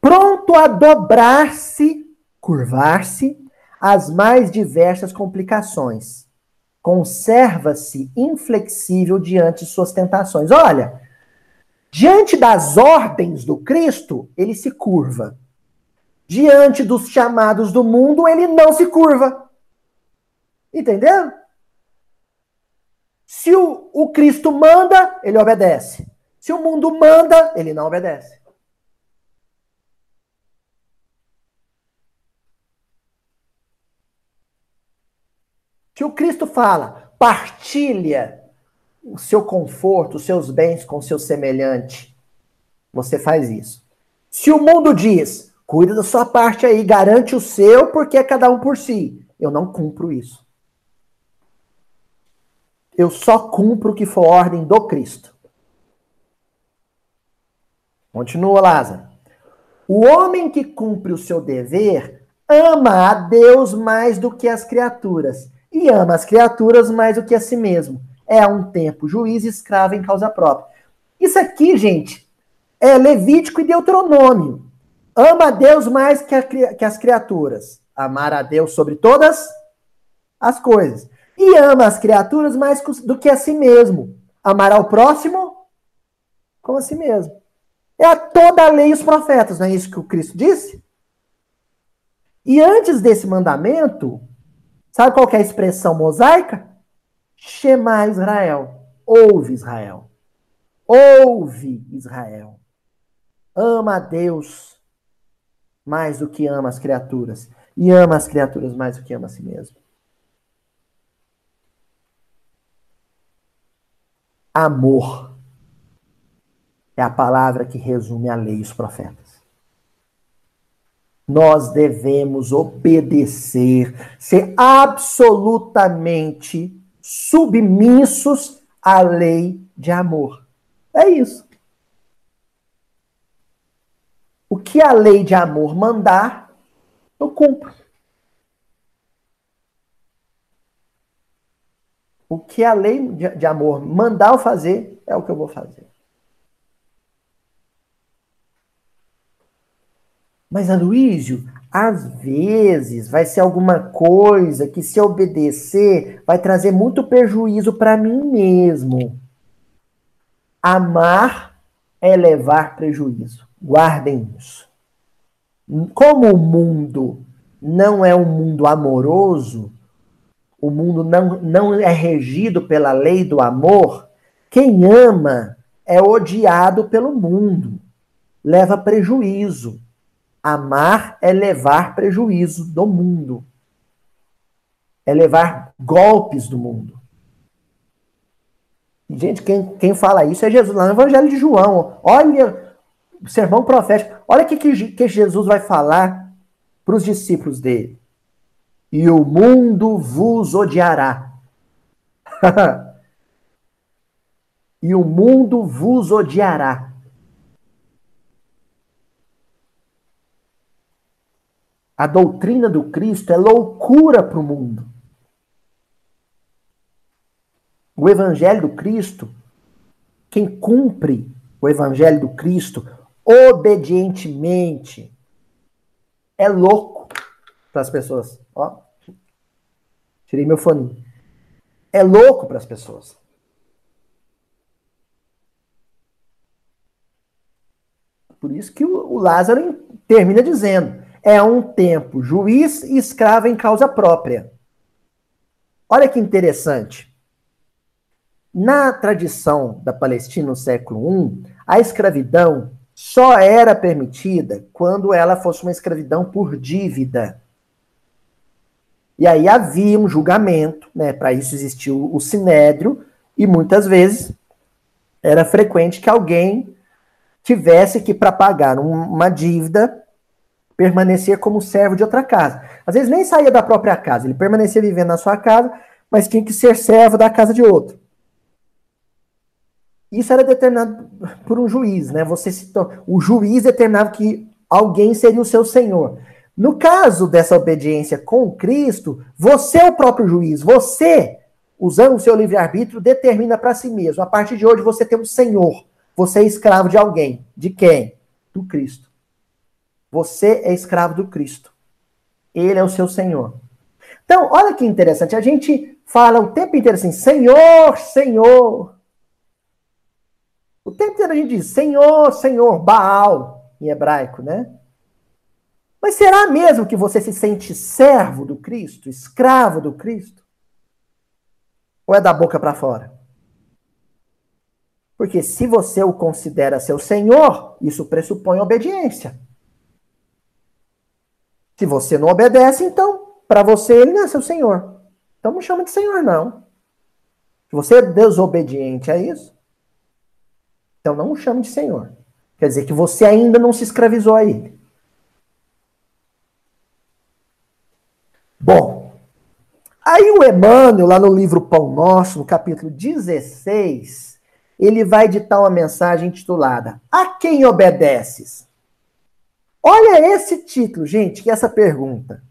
Pronto a dobrar-se, curvar-se, às mais diversas complicações. Conserva-se inflexível diante de suas tentações. Olha, diante das ordens do Cristo, ele se curva diante dos chamados do mundo, ele não se curva. Entendeu? Se o, o Cristo manda, ele obedece. Se o mundo manda, ele não obedece. Se o Cristo fala, partilha o seu conforto, os seus bens com seu semelhante, você faz isso. Se o mundo diz, Cuida da sua parte aí, garante o seu, porque é cada um por si. Eu não cumpro isso. Eu só cumpro o que for ordem do Cristo. Continua, Lázaro. O homem que cumpre o seu dever ama a Deus mais do que as criaturas, e ama as criaturas mais do que a si mesmo. É a um tempo juiz e escravo em causa própria. Isso aqui, gente, é Levítico e Deuteronômio. Ama a Deus mais que, a, que as criaturas. Amar a Deus sobre todas as coisas. E ama as criaturas mais do que a si mesmo. Amar ao próximo como a si mesmo. É a toda a lei e os profetas, não é isso que o Cristo disse? E antes desse mandamento, sabe qual é a expressão mosaica? Shema Israel. Ouve Israel. Ouve Israel. Ama a Deus mais do que ama as criaturas. E ama as criaturas mais do que ama a si mesmo. Amor é a palavra que resume a lei e os profetas. Nós devemos obedecer, ser absolutamente submissos à lei de amor. É isso. O que a lei de amor mandar, eu cumpro. O que a lei de amor mandar eu fazer, é o que eu vou fazer. Mas, Aloísio, às vezes vai ser alguma coisa que, se obedecer, vai trazer muito prejuízo para mim mesmo. Amar é levar prejuízo. Guardem isso. Como o mundo não é um mundo amoroso, o mundo não, não é regido pela lei do amor, quem ama é odiado pelo mundo, leva prejuízo. Amar é levar prejuízo do mundo. É levar golpes do mundo. Gente, quem, quem fala isso é Jesus, lá no Evangelho de João. Olha, o sermão profético. Olha o que, que Jesus vai falar para os discípulos dele. E o mundo vos odiará. e o mundo vos odiará. A doutrina do Cristo é loucura para o mundo. O Evangelho do Cristo, quem cumpre o Evangelho do Cristo obedientemente, é louco para as pessoas. Ó, tirei meu fone. É louco para as pessoas. Por isso que o Lázaro termina dizendo: é um tempo juiz e escravo em causa própria. Olha que interessante. Na tradição da Palestina no século I, a escravidão só era permitida quando ela fosse uma escravidão por dívida. E aí havia um julgamento, né? Para isso existiu o sinédrio, e muitas vezes era frequente que alguém tivesse que, para pagar uma dívida, permanecer como servo de outra casa. Às vezes nem saía da própria casa, ele permanecia vivendo na sua casa, mas tinha que ser servo da casa de outro. Isso era determinado por um juiz, né? Você citou, o juiz determinava que alguém seria o seu senhor. No caso dessa obediência com Cristo, você é o próprio juiz. Você, usando o seu livre-arbítrio, determina para si mesmo. A partir de hoje você tem um senhor. Você é escravo de alguém. De quem? Do Cristo. Você é escravo do Cristo. Ele é o seu Senhor. Então, olha que interessante. A gente fala o tempo inteiro assim: Senhor, Senhor. O tempo inteiro a gente diz: Senhor, Senhor, Baal, em hebraico, né? Mas será mesmo que você se sente servo do Cristo, escravo do Cristo? Ou é da boca para fora? Porque se você o considera seu Senhor, isso pressupõe obediência. Se você não obedece, então, para você ele não é seu senhor. Então não chama de senhor, não. Se você é desobediente a isso, então não o chame de senhor. Quer dizer que você ainda não se escravizou a ele. Bom, aí o Emmanuel, lá no livro Pão Nosso, no capítulo 16, ele vai ditar uma mensagem intitulada A quem obedeces? Olha esse título, gente, que essa pergunta.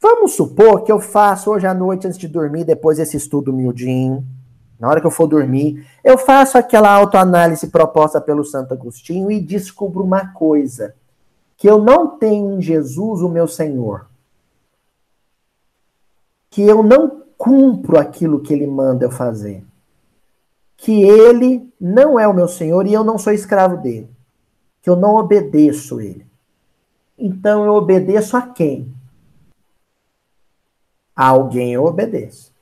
Vamos supor que eu faço hoje à noite, antes de dormir, depois desse estudo miudinho, na hora que eu for dormir, eu faço aquela autoanálise proposta pelo Santo Agostinho e descubro uma coisa: que eu não tenho em Jesus o meu Senhor. Que eu não cumpro aquilo que ele manda eu fazer. Que ele não é o meu Senhor e eu não sou escravo dele. Que eu não obedeço ele. Então eu obedeço a quem? A alguém eu obedeço.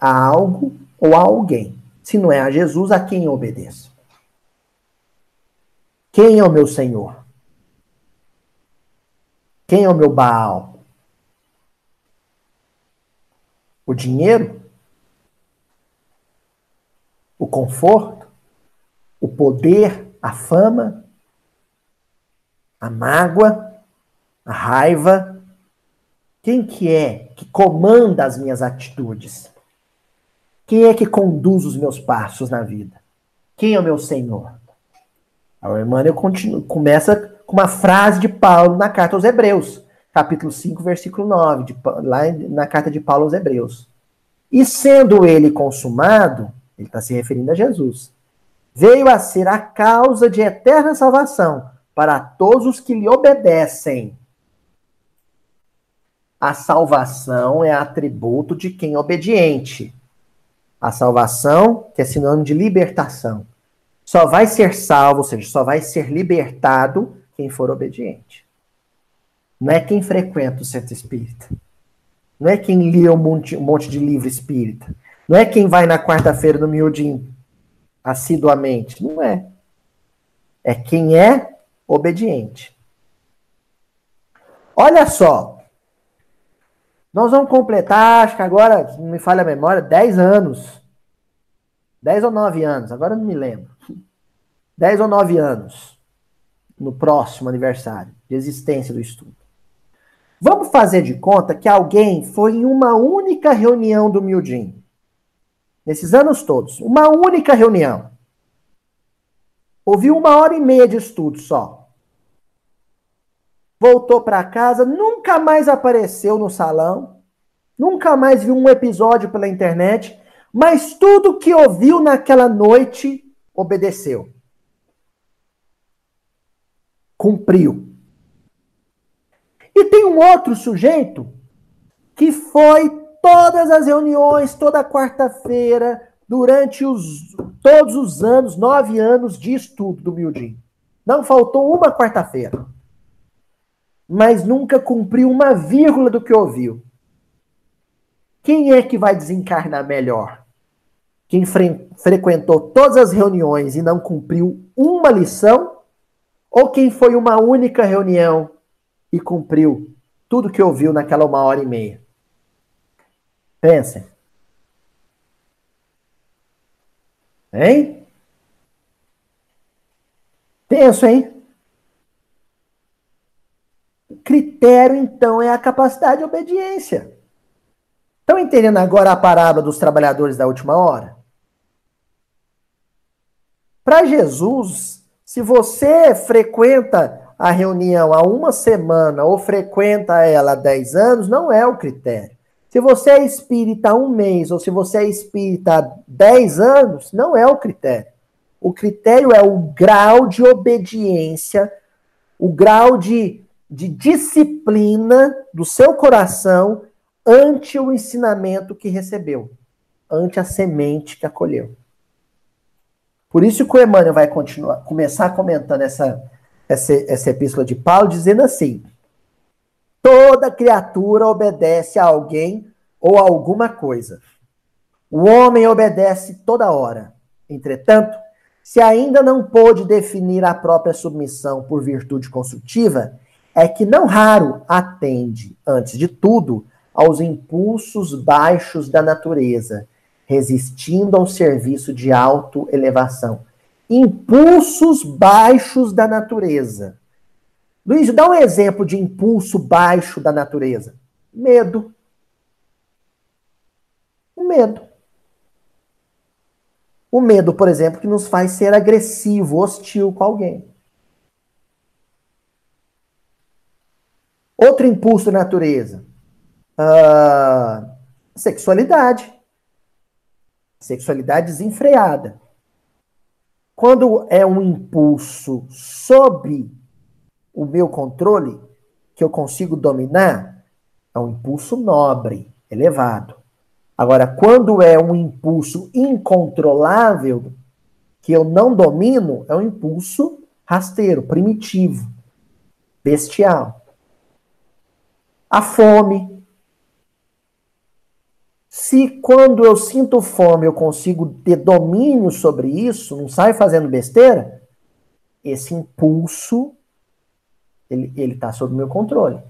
A algo ou a alguém. Se não é a Jesus, a quem eu obedeço? Quem é o meu Senhor? Quem é o meu Baal? O dinheiro? O conforto? O poder? A fama? A mágoa, a raiva. Quem que é que comanda as minhas atitudes? Quem é que conduz os meus passos na vida? Quem é o meu Senhor? O Emmanuel continua, começa com uma frase de Paulo na carta aos Hebreus, capítulo 5, versículo 9, de, lá na carta de Paulo aos Hebreus. E sendo ele consumado, Ele está se referindo a Jesus. Veio a ser a causa de eterna salvação para todos os que lhe obedecem. A salvação é atributo de quem é obediente. A salvação, que é sinônimo de libertação. Só vai ser salvo, ou seja, só vai ser libertado quem for obediente. Não é quem frequenta o centro espírita. Não é quem lê um monte, um monte de livro espírita. Não é quem vai na quarta-feira no miudinho assiduamente. Não é. É quem é obediente. Olha só. Nós vamos completar, acho que agora, não me falha a memória, 10 anos. 10 ou 9 anos, agora não me lembro. 10 ou 9 anos. No próximo aniversário de existência do estudo. Vamos fazer de conta que alguém foi em uma única reunião do Mildin. Nesses anos todos. Uma única reunião. Ouviu uma hora e meia de estudo só. Voltou para casa, nunca mais apareceu no salão, nunca mais viu um episódio pela internet, mas tudo que ouviu naquela noite obedeceu. Cumpriu. E tem um outro sujeito que foi todas as reuniões, toda quarta-feira, durante os, todos os anos, nove anos de estudo do Mildin. Não faltou uma quarta-feira. Mas nunca cumpriu uma vírgula do que ouviu. Quem é que vai desencarnar melhor? Quem fre frequentou todas as reuniões e não cumpriu uma lição? Ou quem foi uma única reunião e cumpriu tudo que ouviu naquela uma hora e meia. Pensem. Hein? Penso, hein? Critério, então, é a capacidade de obediência. Estão entendendo agora a parábola dos trabalhadores da última hora? Para Jesus, se você frequenta a reunião há uma semana ou frequenta ela há 10 anos, não é o critério. Se você é espírita há um mês ou se você é espírita há 10 anos, não é o critério. O critério é o grau de obediência, o grau de, de disciplina do seu coração ante o ensinamento que recebeu, ante a semente que acolheu. Por isso que o Emmanuel vai continuar, começar comentando essa, essa, essa epístola de Paulo, dizendo assim: toda criatura obedece a alguém ou a alguma coisa. O homem obedece toda hora. Entretanto, se ainda não pôde definir a própria submissão por virtude construtiva, é que não raro atende, antes de tudo, aos impulsos baixos da natureza, resistindo ao serviço de autoelevação impulsos baixos da natureza. Luiz, dá um exemplo de impulso baixo da natureza. Medo. O medo. O medo, por exemplo, que nos faz ser agressivo, hostil com alguém. Outro impulso da natureza. Uh, sexualidade. Sexualidade desenfreada. Quando é um impulso sob o meu controle, que eu consigo dominar, é um impulso nobre, elevado. Agora, quando é um impulso incontrolável, que eu não domino, é um impulso rasteiro, primitivo, bestial. A fome, se quando eu sinto fome eu consigo ter domínio sobre isso, não sai fazendo besteira, esse impulso ele está sob meu controle.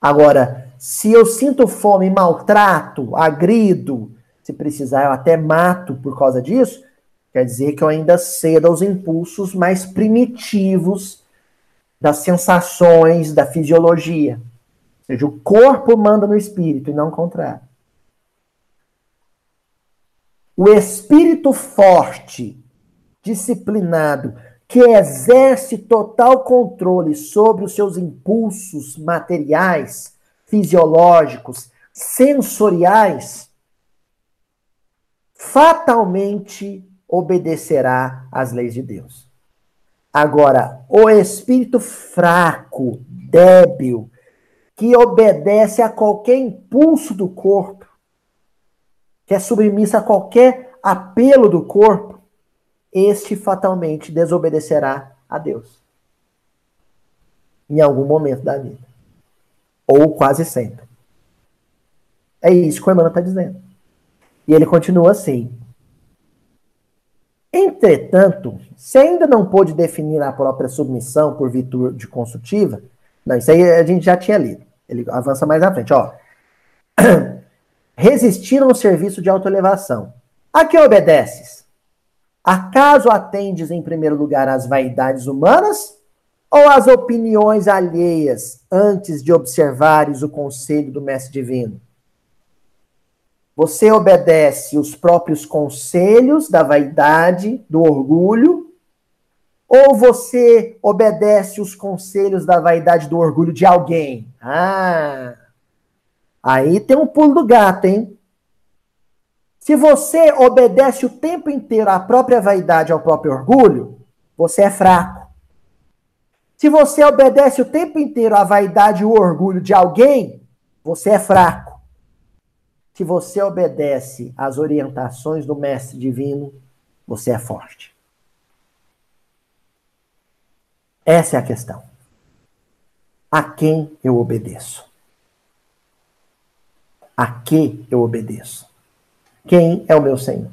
Agora, se eu sinto fome, maltrato, agrido, se precisar eu até mato por causa disso, quer dizer que eu ainda cedo aos impulsos mais primitivos das sensações, da fisiologia. Ou seja, o corpo manda no espírito e não o contrário. O espírito forte, disciplinado, que exerce total controle sobre os seus impulsos materiais, fisiológicos, sensoriais, fatalmente obedecerá às leis de Deus. Agora, o espírito fraco, débil, que obedece a qualquer impulso do corpo, que é submissa a qualquer apelo do corpo, este fatalmente desobedecerá a Deus. Em algum momento da vida. Ou quase sempre. É isso que o Emmanuel está dizendo. E ele continua assim. Entretanto, se ainda não pôde definir a própria submissão por virtude consultiva, não, isso aí a gente já tinha lido. Ele avança mais à frente, ó. Resistiram ao serviço de autoelevação. A que obedeces? Acaso atendes em primeiro lugar às vaidades humanas ou às opiniões alheias antes de observares o conselho do Mestre Divino? Você obedece os próprios conselhos da vaidade, do orgulho, ou você obedece os conselhos da vaidade, do orgulho de alguém? Ah, aí tem um pulo do gato, hein? Se você obedece o tempo inteiro à própria vaidade, ao próprio orgulho, você é fraco. Se você obedece o tempo inteiro à vaidade e o orgulho de alguém, você é fraco. Se você obedece às orientações do Mestre Divino, você é forte. Essa é a questão. A quem eu obedeço? A que eu obedeço? Quem é o meu Senhor?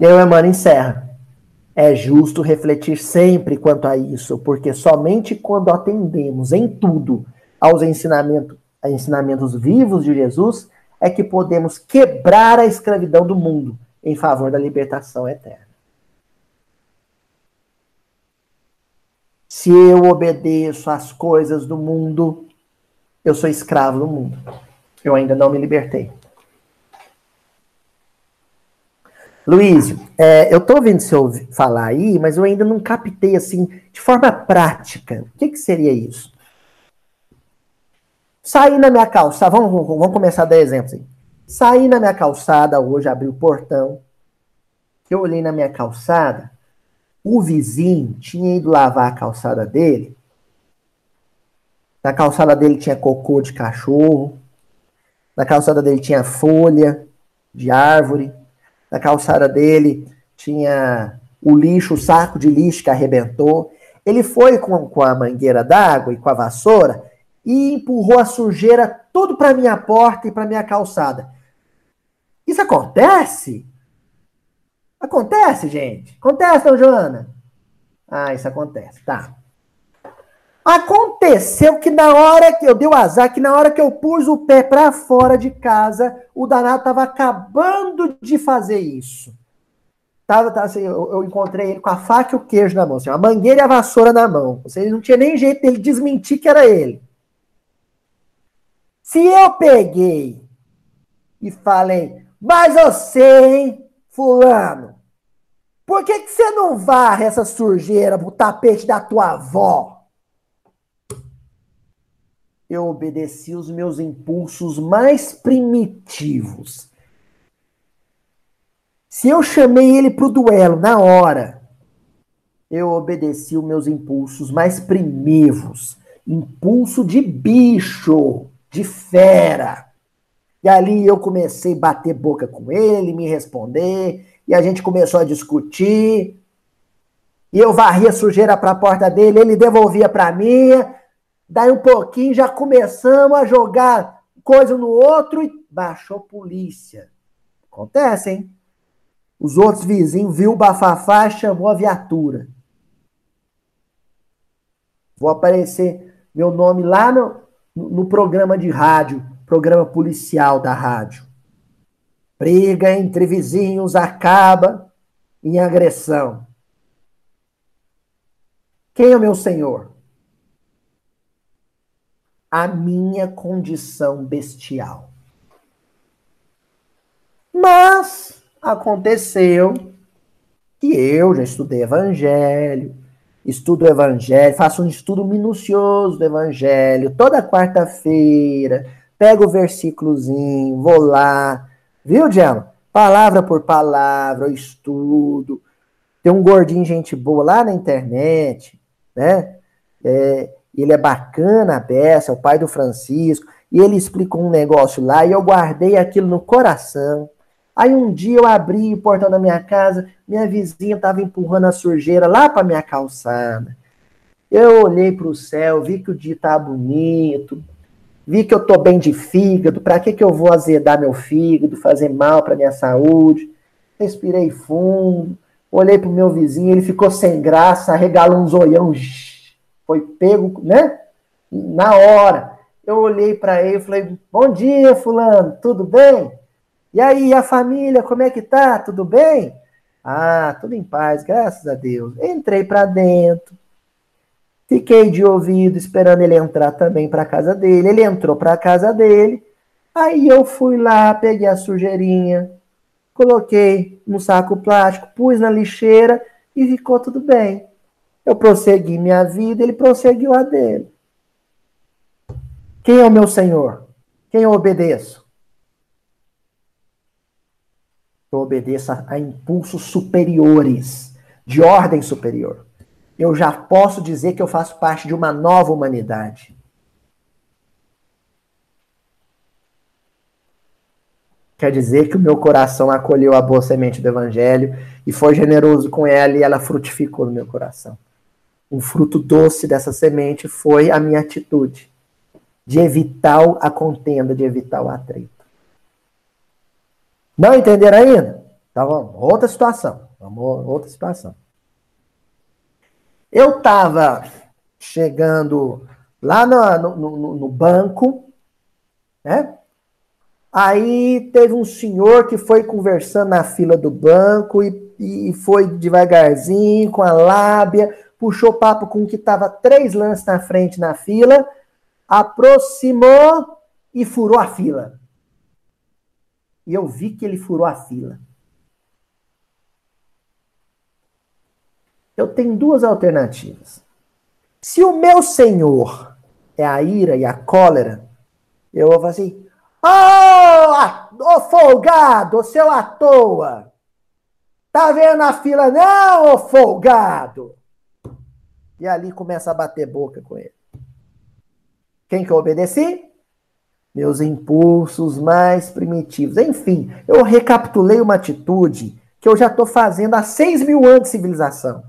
E aí o Emmanuel encerra. É justo refletir sempre quanto a isso, porque somente quando atendemos em tudo aos ensinamentos, ensinamentos vivos de Jesus é que podemos quebrar a escravidão do mundo em favor da libertação eterna. Se eu obedeço às coisas do mundo, eu sou escravo do mundo. Eu ainda não me libertei. Luiz, é, eu estou ouvindo você falar aí, mas eu ainda não captei assim, de forma prática. O que, que seria isso? Saí na minha calçada, vamos, vamos começar a dar exemplos aí. Saí na minha calçada hoje, abri o portão. Eu olhei na minha calçada, o vizinho tinha ido lavar a calçada dele. Na calçada dele tinha cocô de cachorro. Na calçada dele tinha folha de árvore na calçada dele tinha o lixo, o saco de lixo que arrebentou. Ele foi com, com a mangueira d'água e com a vassoura e empurrou a sujeira tudo para minha porta e para minha calçada. Isso acontece? Acontece, gente? Acontece, não, Joana? Ah, isso acontece. Tá. Aconteceu que na hora que eu dei o azar, que na hora que eu pus o pé para fora de casa, o danado estava acabando de fazer isso. Tava, tava assim, eu, eu, encontrei ele com a faca e o queijo na mão, assim, a mangueira e a vassoura na mão. Ou não tinha nem jeito dele desmentir que era ele. Se eu peguei e falei, mas você, hein, fulano, por que, que você não varre essa sujeira pro tapete da tua avó? eu obedeci os meus impulsos mais primitivos. Se eu chamei ele para o duelo na hora, eu obedeci os meus impulsos mais primivos. Impulso de bicho, de fera. E ali eu comecei a bater boca com ele, me responder, e a gente começou a discutir. E eu varria sujeira para a porta dele, ele devolvia para mim, Daí um pouquinho já começamos a jogar coisa no outro e baixou polícia. Acontece, hein? Os outros vizinhos viu o bafafá e chamou a viatura. Vou aparecer meu nome lá no, no programa de rádio, programa policial da rádio. Briga entre vizinhos acaba em agressão. Quem é o meu senhor? a minha condição bestial. Mas aconteceu que eu já estudei evangelho, estudo evangelho, faço um estudo minucioso do evangelho toda quarta-feira, pego o versículozinho, vou lá, viu, Diana? palavra por palavra, eu estudo. Tem um gordinho, gente boa lá na internet, né? É, ele é bacana, a beça, é o pai do Francisco, e ele explicou um negócio lá, e eu guardei aquilo no coração. Aí um dia eu abri o portão da minha casa, minha vizinha estava empurrando a sujeira lá para minha calçada. Eu olhei para o céu, vi que o dia tá bonito, vi que eu tô bem de fígado, para que que eu vou azedar meu fígado, fazer mal para minha saúde? Respirei fundo, olhei pro meu vizinho, ele ficou sem graça, arregalou um zoião, foi pego, né? Na hora. Eu olhei para ele e falei: "Bom dia, fulano, tudo bem?" E aí, a família, como é que tá? Tudo bem? Ah, tudo em paz, graças a Deus. Entrei para dentro. Fiquei de ouvido esperando ele entrar também para casa dele. Ele entrou para casa dele. Aí eu fui lá, peguei a sujeirinha, coloquei no saco plástico, pus na lixeira e ficou tudo bem. Eu prossegui minha vida, ele prosseguiu a dele. Quem é o meu Senhor? Quem eu obedeço? eu obedeça a impulsos superiores, de ordem superior. Eu já posso dizer que eu faço parte de uma nova humanidade. Quer dizer que o meu coração acolheu a boa semente do Evangelho e foi generoso com ela e ela frutificou no meu coração. Um fruto doce dessa semente foi a minha atitude de evitar a contenda, de evitar o atrito. Não entenderam ainda? Então vamos, outra situação. Vamos, outra situação. Eu estava chegando lá no, no, no, banco, né? Aí teve um senhor que foi conversando na fila do banco e, e foi devagarzinho, com a lábia, puxou papo com o que estava três lances na frente na fila, aproximou e furou a fila e eu vi que ele furou a fila. Eu tenho duas alternativas. Se o meu senhor é a ira e a cólera, eu vou falar assim: Ô oh, folgado, seu à toa! Tá vendo a fila? Não, ô folgado! E ali começa a bater boca com ele. Quem que eu obedeci? meus impulsos mais primitivos. Enfim, eu recapitulei uma atitude que eu já estou fazendo há seis mil anos de civilização.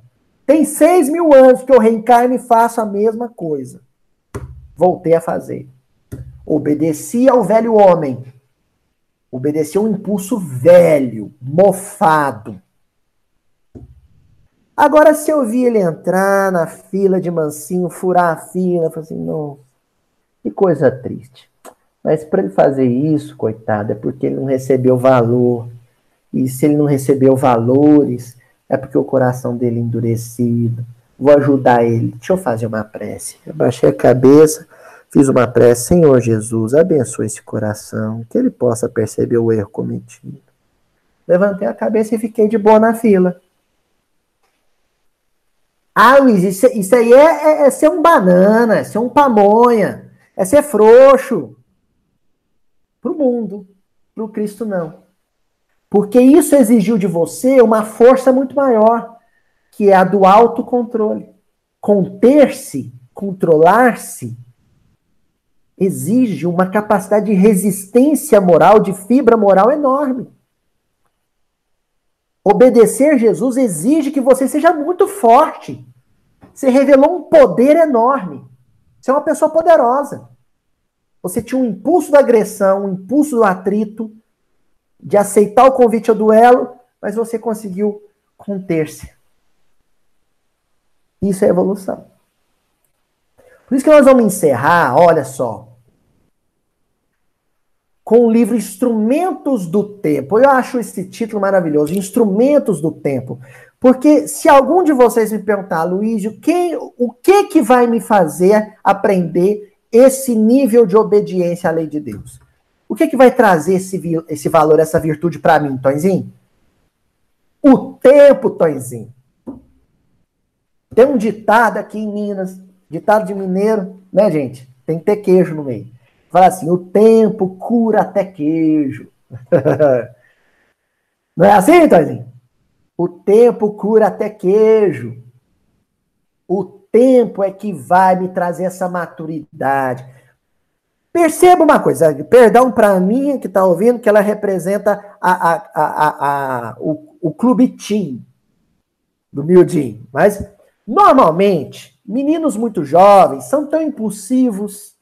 Tem seis mil anos que eu reencarno e faço a mesma coisa. Voltei a fazer. Obedeci ao velho homem. Obedeci ao impulso velho, mofado. Agora, se eu vi ele entrar na fila de mansinho, furar a fila, eu assim, não, que coisa triste. Mas para ele fazer isso, coitado, é porque ele não recebeu valor. E se ele não recebeu valores, é porque o coração dele é endurecido. Vou ajudar ele. Deixa eu fazer uma prece. Eu baixei a cabeça, fiz uma prece. Senhor Jesus, abençoe esse coração, que ele possa perceber o erro cometido. Levantei a cabeça e fiquei de boa na fila. Ah, Luiz, isso, isso aí é, é, é ser um banana, é ser um pamonha, é ser frouxo para o mundo, para o Cristo não. Porque isso exigiu de você uma força muito maior, que é a do autocontrole. Conter-se, controlar-se, exige uma capacidade de resistência moral, de fibra moral enorme. Obedecer Jesus exige que você seja muito forte. Você revelou um poder enorme. Você é uma pessoa poderosa. Você tinha um impulso da agressão, um impulso do atrito, de aceitar o convite ao duelo, mas você conseguiu conter-se. Isso é evolução. Por isso que nós vamos encerrar, olha só, com o livro Instrumentos do Tempo. Eu acho esse título maravilhoso, Instrumentos do Tempo. Porque se algum de vocês me perguntar, Luiz, quem, o que que vai me fazer aprender esse nível de obediência à lei de Deus? O que, que vai trazer esse, esse valor, essa virtude para mim, Tonzinho? O tempo, Tonzinho. Tem um ditado aqui em Minas, ditado de mineiro, né, gente? Tem que ter queijo no meio. Fala assim: o tempo cura até queijo. Não é assim, Toizinho? O tempo cura até queijo. O tempo é que vai me trazer essa maturidade. Perceba uma coisa, perdão para mim que está ouvindo, que ela representa a, a, a, a, o, o clube team do Mildin. Mas, normalmente, meninos muito jovens são tão impulsivos,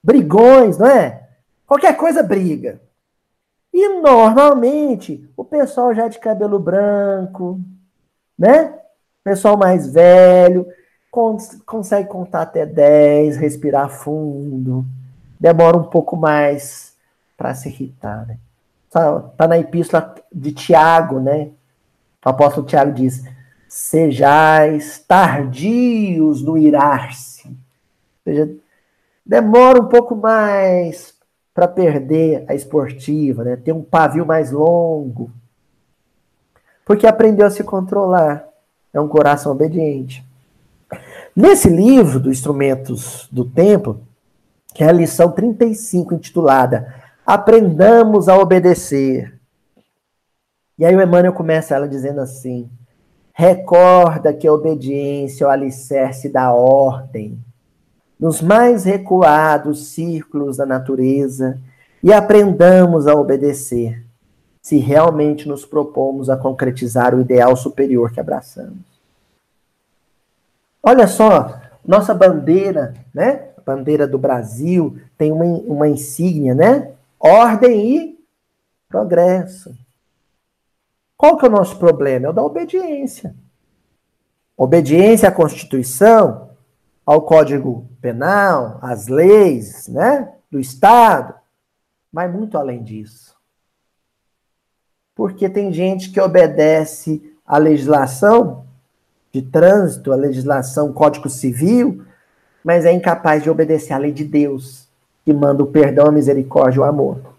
brigões, não é? Qualquer coisa briga. E normalmente o pessoal já de cabelo branco, né? Pessoal mais velho, cons consegue contar até 10, respirar fundo, demora um pouco mais para se irritar, né? Tá, tá na epístola de Tiago, né? O apóstolo Tiago diz: Sejais tardios no irar-se. Ou seja, demora um pouco mais para perder a esportiva, né? Ter um pavio mais longo. Porque aprendeu a se controlar. É um coração obediente. Nesse livro do Instrumentos do Templo, que é a lição 35, intitulada Aprendamos a Obedecer. E aí o Emmanuel começa ela dizendo assim: Recorda que a obediência é o alicerce da ordem nos mais recuados círculos da natureza e aprendamos a obedecer, se realmente nos propomos a concretizar o ideal superior que abraçamos. Olha só, nossa bandeira, né? Bandeira do Brasil tem uma, uma insígnia, né? Ordem e progresso. Qual que é o nosso problema? É o da obediência. Obediência à Constituição ao Código Penal, às leis, né, do Estado, mas muito além disso. Porque tem gente que obedece à legislação de trânsito, à legislação Código Civil, mas é incapaz de obedecer à lei de Deus, que manda o perdão, a misericórdia e o amor.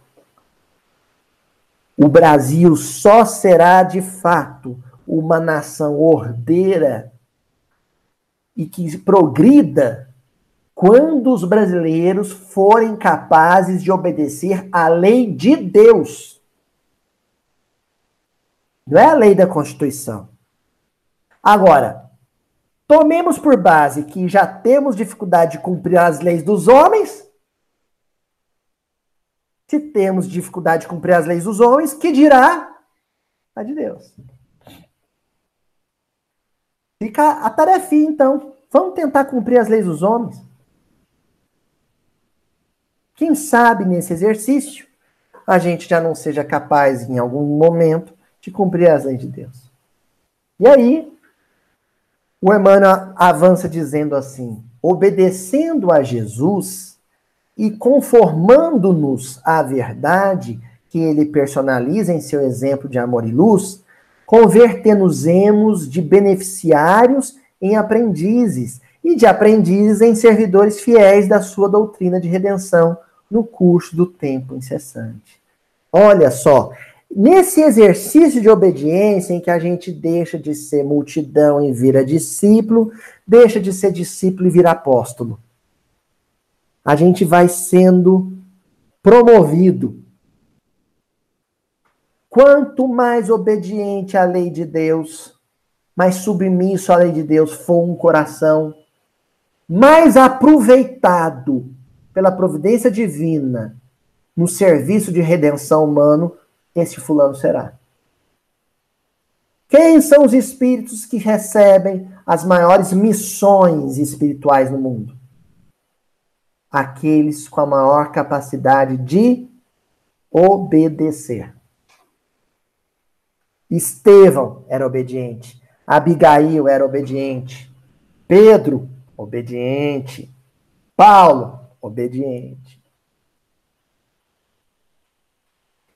O Brasil só será de fato uma nação ordeira e que progrida quando os brasileiros forem capazes de obedecer à lei de Deus. Não é a lei da Constituição. Agora, tomemos por base que já temos dificuldade de cumprir as leis dos homens. Se temos dificuldade de cumprir as leis dos homens, que dirá a de Deus? Fica a tarefinha, então. Vamos tentar cumprir as leis dos homens. Quem sabe nesse exercício a gente já não seja capaz, em algum momento, de cumprir as leis de Deus. E aí, o Emmanuel avança dizendo assim: obedecendo a Jesus e conformando-nos à verdade que ele personaliza em seu exemplo de amor e luz, convertemos de beneficiários em aprendizes e de aprendizes em servidores fiéis da sua doutrina de redenção no curso do tempo incessante. Olha só, nesse exercício de obediência em que a gente deixa de ser multidão e vira discípulo, deixa de ser discípulo e vira apóstolo. A gente vai sendo promovido Quanto mais obediente à lei de Deus, mais submisso à lei de Deus for um coração, mais aproveitado pela providência divina no serviço de redenção humano, esse fulano será. Quem são os espíritos que recebem as maiores missões espirituais no mundo? Aqueles com a maior capacidade de obedecer. Estevão era obediente. Abigail era obediente. Pedro, obediente. Paulo, obediente.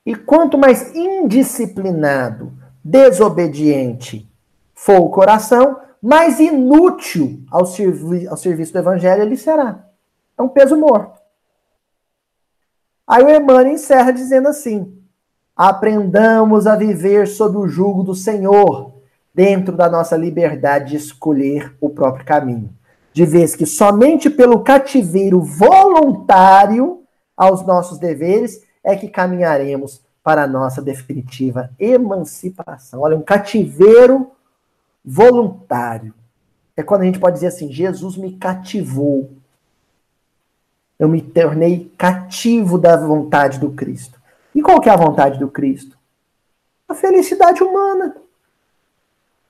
E quanto mais indisciplinado, desobediente for o coração, mais inútil ao, servi ao serviço do evangelho ele será. É um peso morto. Aí o Emmanuel encerra dizendo assim: Aprendamos a viver sob o jugo do Senhor, dentro da nossa liberdade de escolher o próprio caminho. De vez que somente pelo cativeiro voluntário aos nossos deveres é que caminharemos para a nossa definitiva emancipação. Olha, um cativeiro voluntário. É quando a gente pode dizer assim: Jesus me cativou. Eu me tornei cativo da vontade do Cristo. E qual que é a vontade do Cristo? A felicidade humana.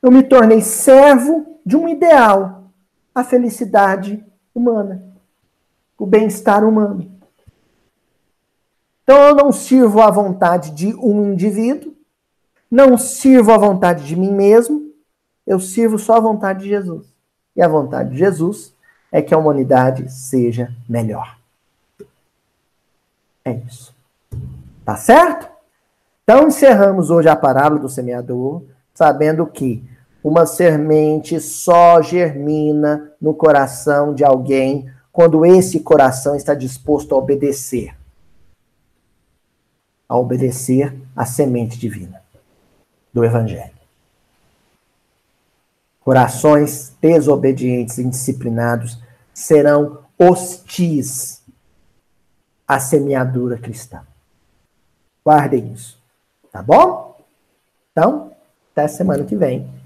Eu me tornei servo de um ideal, a felicidade humana, o bem-estar humano. Então eu não sirvo à vontade de um indivíduo, não sirvo à vontade de mim mesmo, eu sirvo só à vontade de Jesus. E a vontade de Jesus é que a humanidade seja melhor. É isso. Tá certo? Então encerramos hoje a parábola do semeador, sabendo que uma semente só germina no coração de alguém quando esse coração está disposto a obedecer a obedecer à semente divina do Evangelho. Corações desobedientes e indisciplinados serão hostis à semeadura cristã. Guardem isso. Tá bom? Então, até semana que vem.